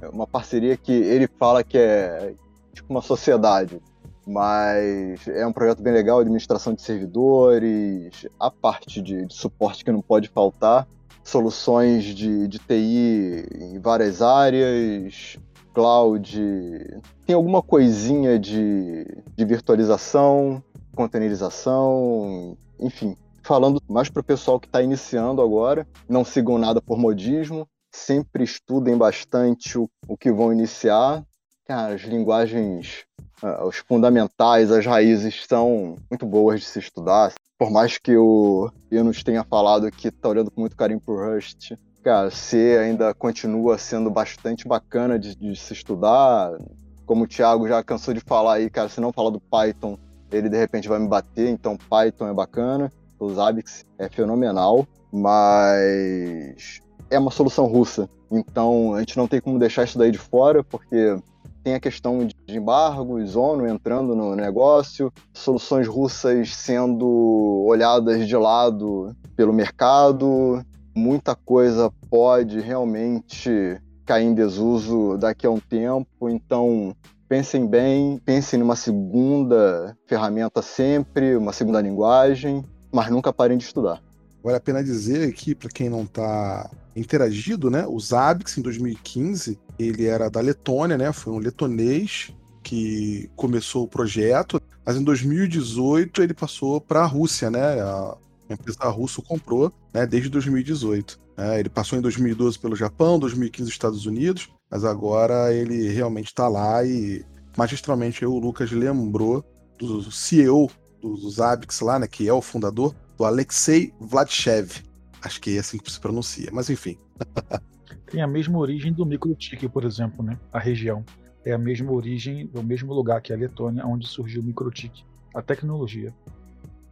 é, uma parceria que ele fala que é tipo uma sociedade mas é um projeto bem legal, administração de servidores, a parte de, de suporte que não pode faltar, soluções de, de TI em várias áreas, cloud, tem alguma coisinha de, de virtualização, containerização, enfim. Falando mais para o pessoal que está iniciando agora, não sigam nada por modismo, sempre estudem bastante o, o que vão iniciar. Cara, as linguagens uh, os fundamentais, as raízes são muito boas de se estudar. Por mais que o Linus tenha falado que tá olhando com muito carinho pro Rust, cara, C ainda continua sendo bastante bacana de, de se estudar. Como o Thiago já cansou de falar aí, cara, se não falar do Python, ele de repente vai me bater, então Python é bacana. O Zabbix é fenomenal, mas é uma solução russa. Então a gente não tem como deixar isso daí de fora, porque tem a questão de embargos, ONU entrando no negócio, soluções russas sendo olhadas de lado pelo mercado, muita coisa pode realmente cair em desuso daqui a um tempo, então pensem bem, pensem numa segunda ferramenta sempre, uma segunda linguagem, mas nunca parem de estudar. Vale a pena dizer aqui, para quem não está interagido, né? O Zabbix, em 2015, ele era da Letônia, né? Foi um letonês que começou o projeto, mas em 2018 ele passou para a Rússia, né? A empresa russa comprou, né? Desde 2018. Né? Ele passou em 2012 pelo Japão, 2015 Estados Unidos, mas agora ele realmente está lá e magistralmente o Lucas lembrou do CEO do Zabbix lá, né? Que é o fundador, do Alexei Vladchev. Acho que é assim que se pronuncia, mas enfim. Tem a mesma origem do Microtik, por exemplo, né? A região. É a mesma origem, do mesmo lugar que a Letônia, onde surgiu o Microtik. A tecnologia.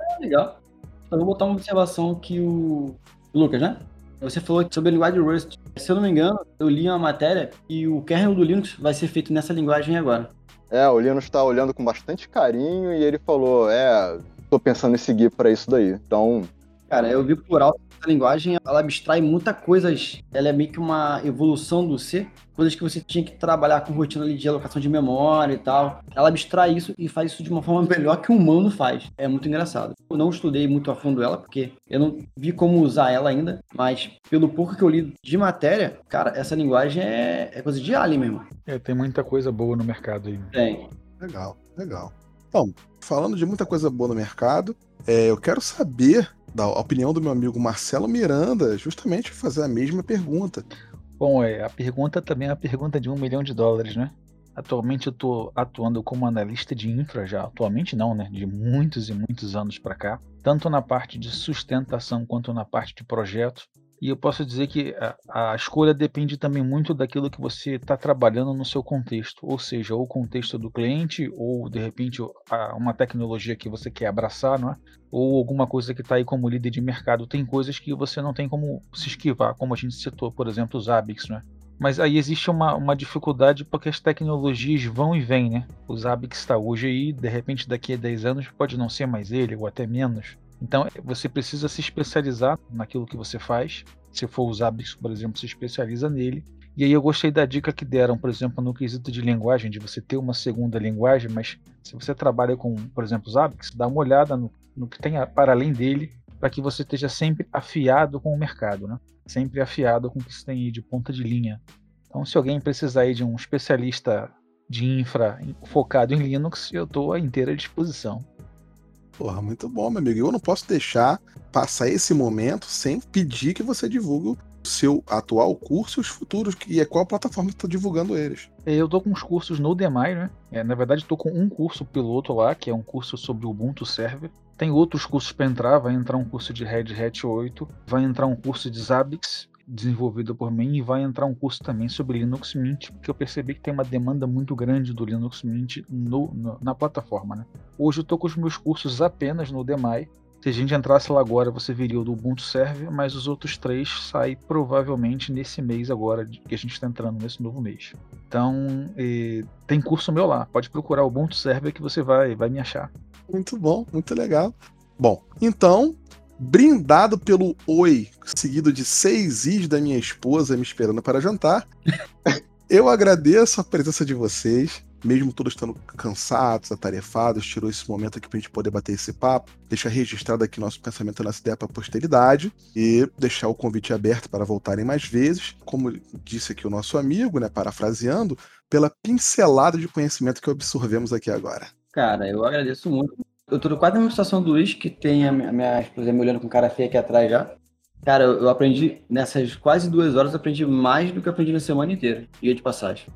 É, legal. Então, vou botar uma observação que o Lucas, né? Você falou sobre a linguagem Rust. Se eu não me engano, eu li uma matéria e o kernel do Linux vai ser feito nessa linguagem agora. É, o Linux está olhando com bastante carinho e ele falou: é, tô pensando em seguir para isso daí. Então. Cara, eu vi por alto essa linguagem, ela abstrai muita coisas. Ela é meio que uma evolução do C, coisas que você tinha que trabalhar com rotina de alocação de memória e tal. Ela abstrai isso e faz isso de uma forma melhor que o humano faz. É muito engraçado. Eu não estudei muito a fundo ela, porque eu não vi como usar ela ainda, mas pelo pouco que eu li de matéria, cara, essa linguagem é, é coisa de alien mesmo. É, tem muita coisa boa no mercado aí. Tem. Legal, legal. Bom, falando de muita coisa boa no mercado, é, eu quero saber da opinião do meu amigo Marcelo Miranda, justamente fazer a mesma pergunta. Bom, é, a pergunta também é a pergunta de um milhão de dólares, né? Atualmente eu estou atuando como analista de infra já, atualmente não, né? De muitos e muitos anos para cá, tanto na parte de sustentação quanto na parte de projeto. E eu posso dizer que a, a escolha depende também muito daquilo que você está trabalhando no seu contexto, ou seja, o contexto do cliente, ou de repente a, uma tecnologia que você quer abraçar, não é? ou alguma coisa que está aí como líder de mercado. Tem coisas que você não tem como se esquivar, como a gente citou, por exemplo, os Abix, né? Mas aí existe uma, uma dificuldade porque as tecnologias vão e vêm, né? O Zabbix está hoje aí, de repente daqui a 10 anos pode não ser mais ele, ou até menos. Então você precisa se especializar naquilo que você faz. Se for o Zabbix, por exemplo, se especializa nele. E aí eu gostei da dica que deram, por exemplo, no quesito de linguagem, de você ter uma segunda linguagem, mas se você trabalha com, por exemplo, Zabbix, dá uma olhada no, no que tem para além dele, para que você esteja sempre afiado com o mercado, né? Sempre afiado com o que você tem aí de ponta de linha. Então, se alguém precisar aí de um especialista de infra focado em Linux, eu estou à inteira disposição. Porra, muito bom, meu amigo. Eu não posso deixar passar esse momento sem pedir que você divulgue o seu atual curso e os futuros, e é qual plataforma está divulgando eles. Eu tô com os cursos no Demai, né? É, na verdade, estou com um curso piloto lá, que é um curso sobre Ubuntu Server. Tem outros cursos para entrar, vai entrar um curso de Red Hat 8, vai entrar um curso de Zabbix, desenvolvido por mim, e vai entrar um curso também sobre Linux Mint, porque eu percebi que tem uma demanda muito grande do Linux Mint no, no, na plataforma. Né? Hoje eu estou com os meus cursos apenas no Demai. Se a gente entrasse lá agora, você viria o do Ubuntu Server, mas os outros três saem provavelmente nesse mês agora, que a gente está entrando nesse novo mês. Então, tem curso meu lá. Pode procurar o Ubuntu Server que você vai, vai me achar. Muito bom, muito legal. Bom, então, brindado pelo oi, seguido de seis is da minha esposa me esperando para jantar, eu agradeço a presença de vocês. Mesmo todos estando cansados, atarefados, tirou esse momento aqui para a gente poder bater esse papo, deixar registrado aqui nosso pensamento, nossa ideia para a posteridade e deixar o convite aberto para voltarem mais vezes, como disse aqui o nosso amigo, né, parafraseando, pela pincelada de conhecimento que absorvemos aqui agora. Cara, eu agradeço muito. Eu tô quase na mesma situação do Luiz, que tem a minha, minha esposa me olhando com cara feia aqui atrás já. Cara, eu, eu aprendi, nessas quase duas horas, eu aprendi mais do que aprendi na semana inteira. Dia de passagem.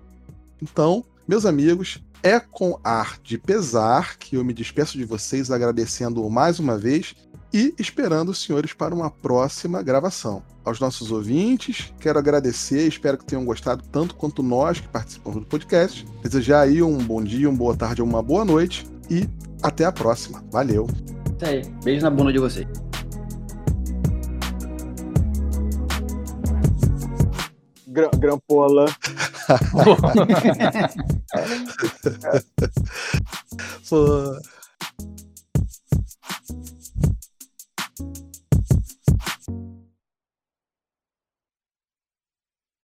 Então, meus amigos, é com ar de pesar que eu me despeço de vocês, agradecendo mais uma vez e esperando os senhores para uma próxima gravação. Aos nossos ouvintes, quero agradecer, espero que tenham gostado tanto quanto nós que participamos do podcast. Desejar aí um bom dia, uma boa tarde ou uma boa noite e até a próxima. Valeu! Isso aí, beijo na bunda de vocês. Gra Grampola. Pô.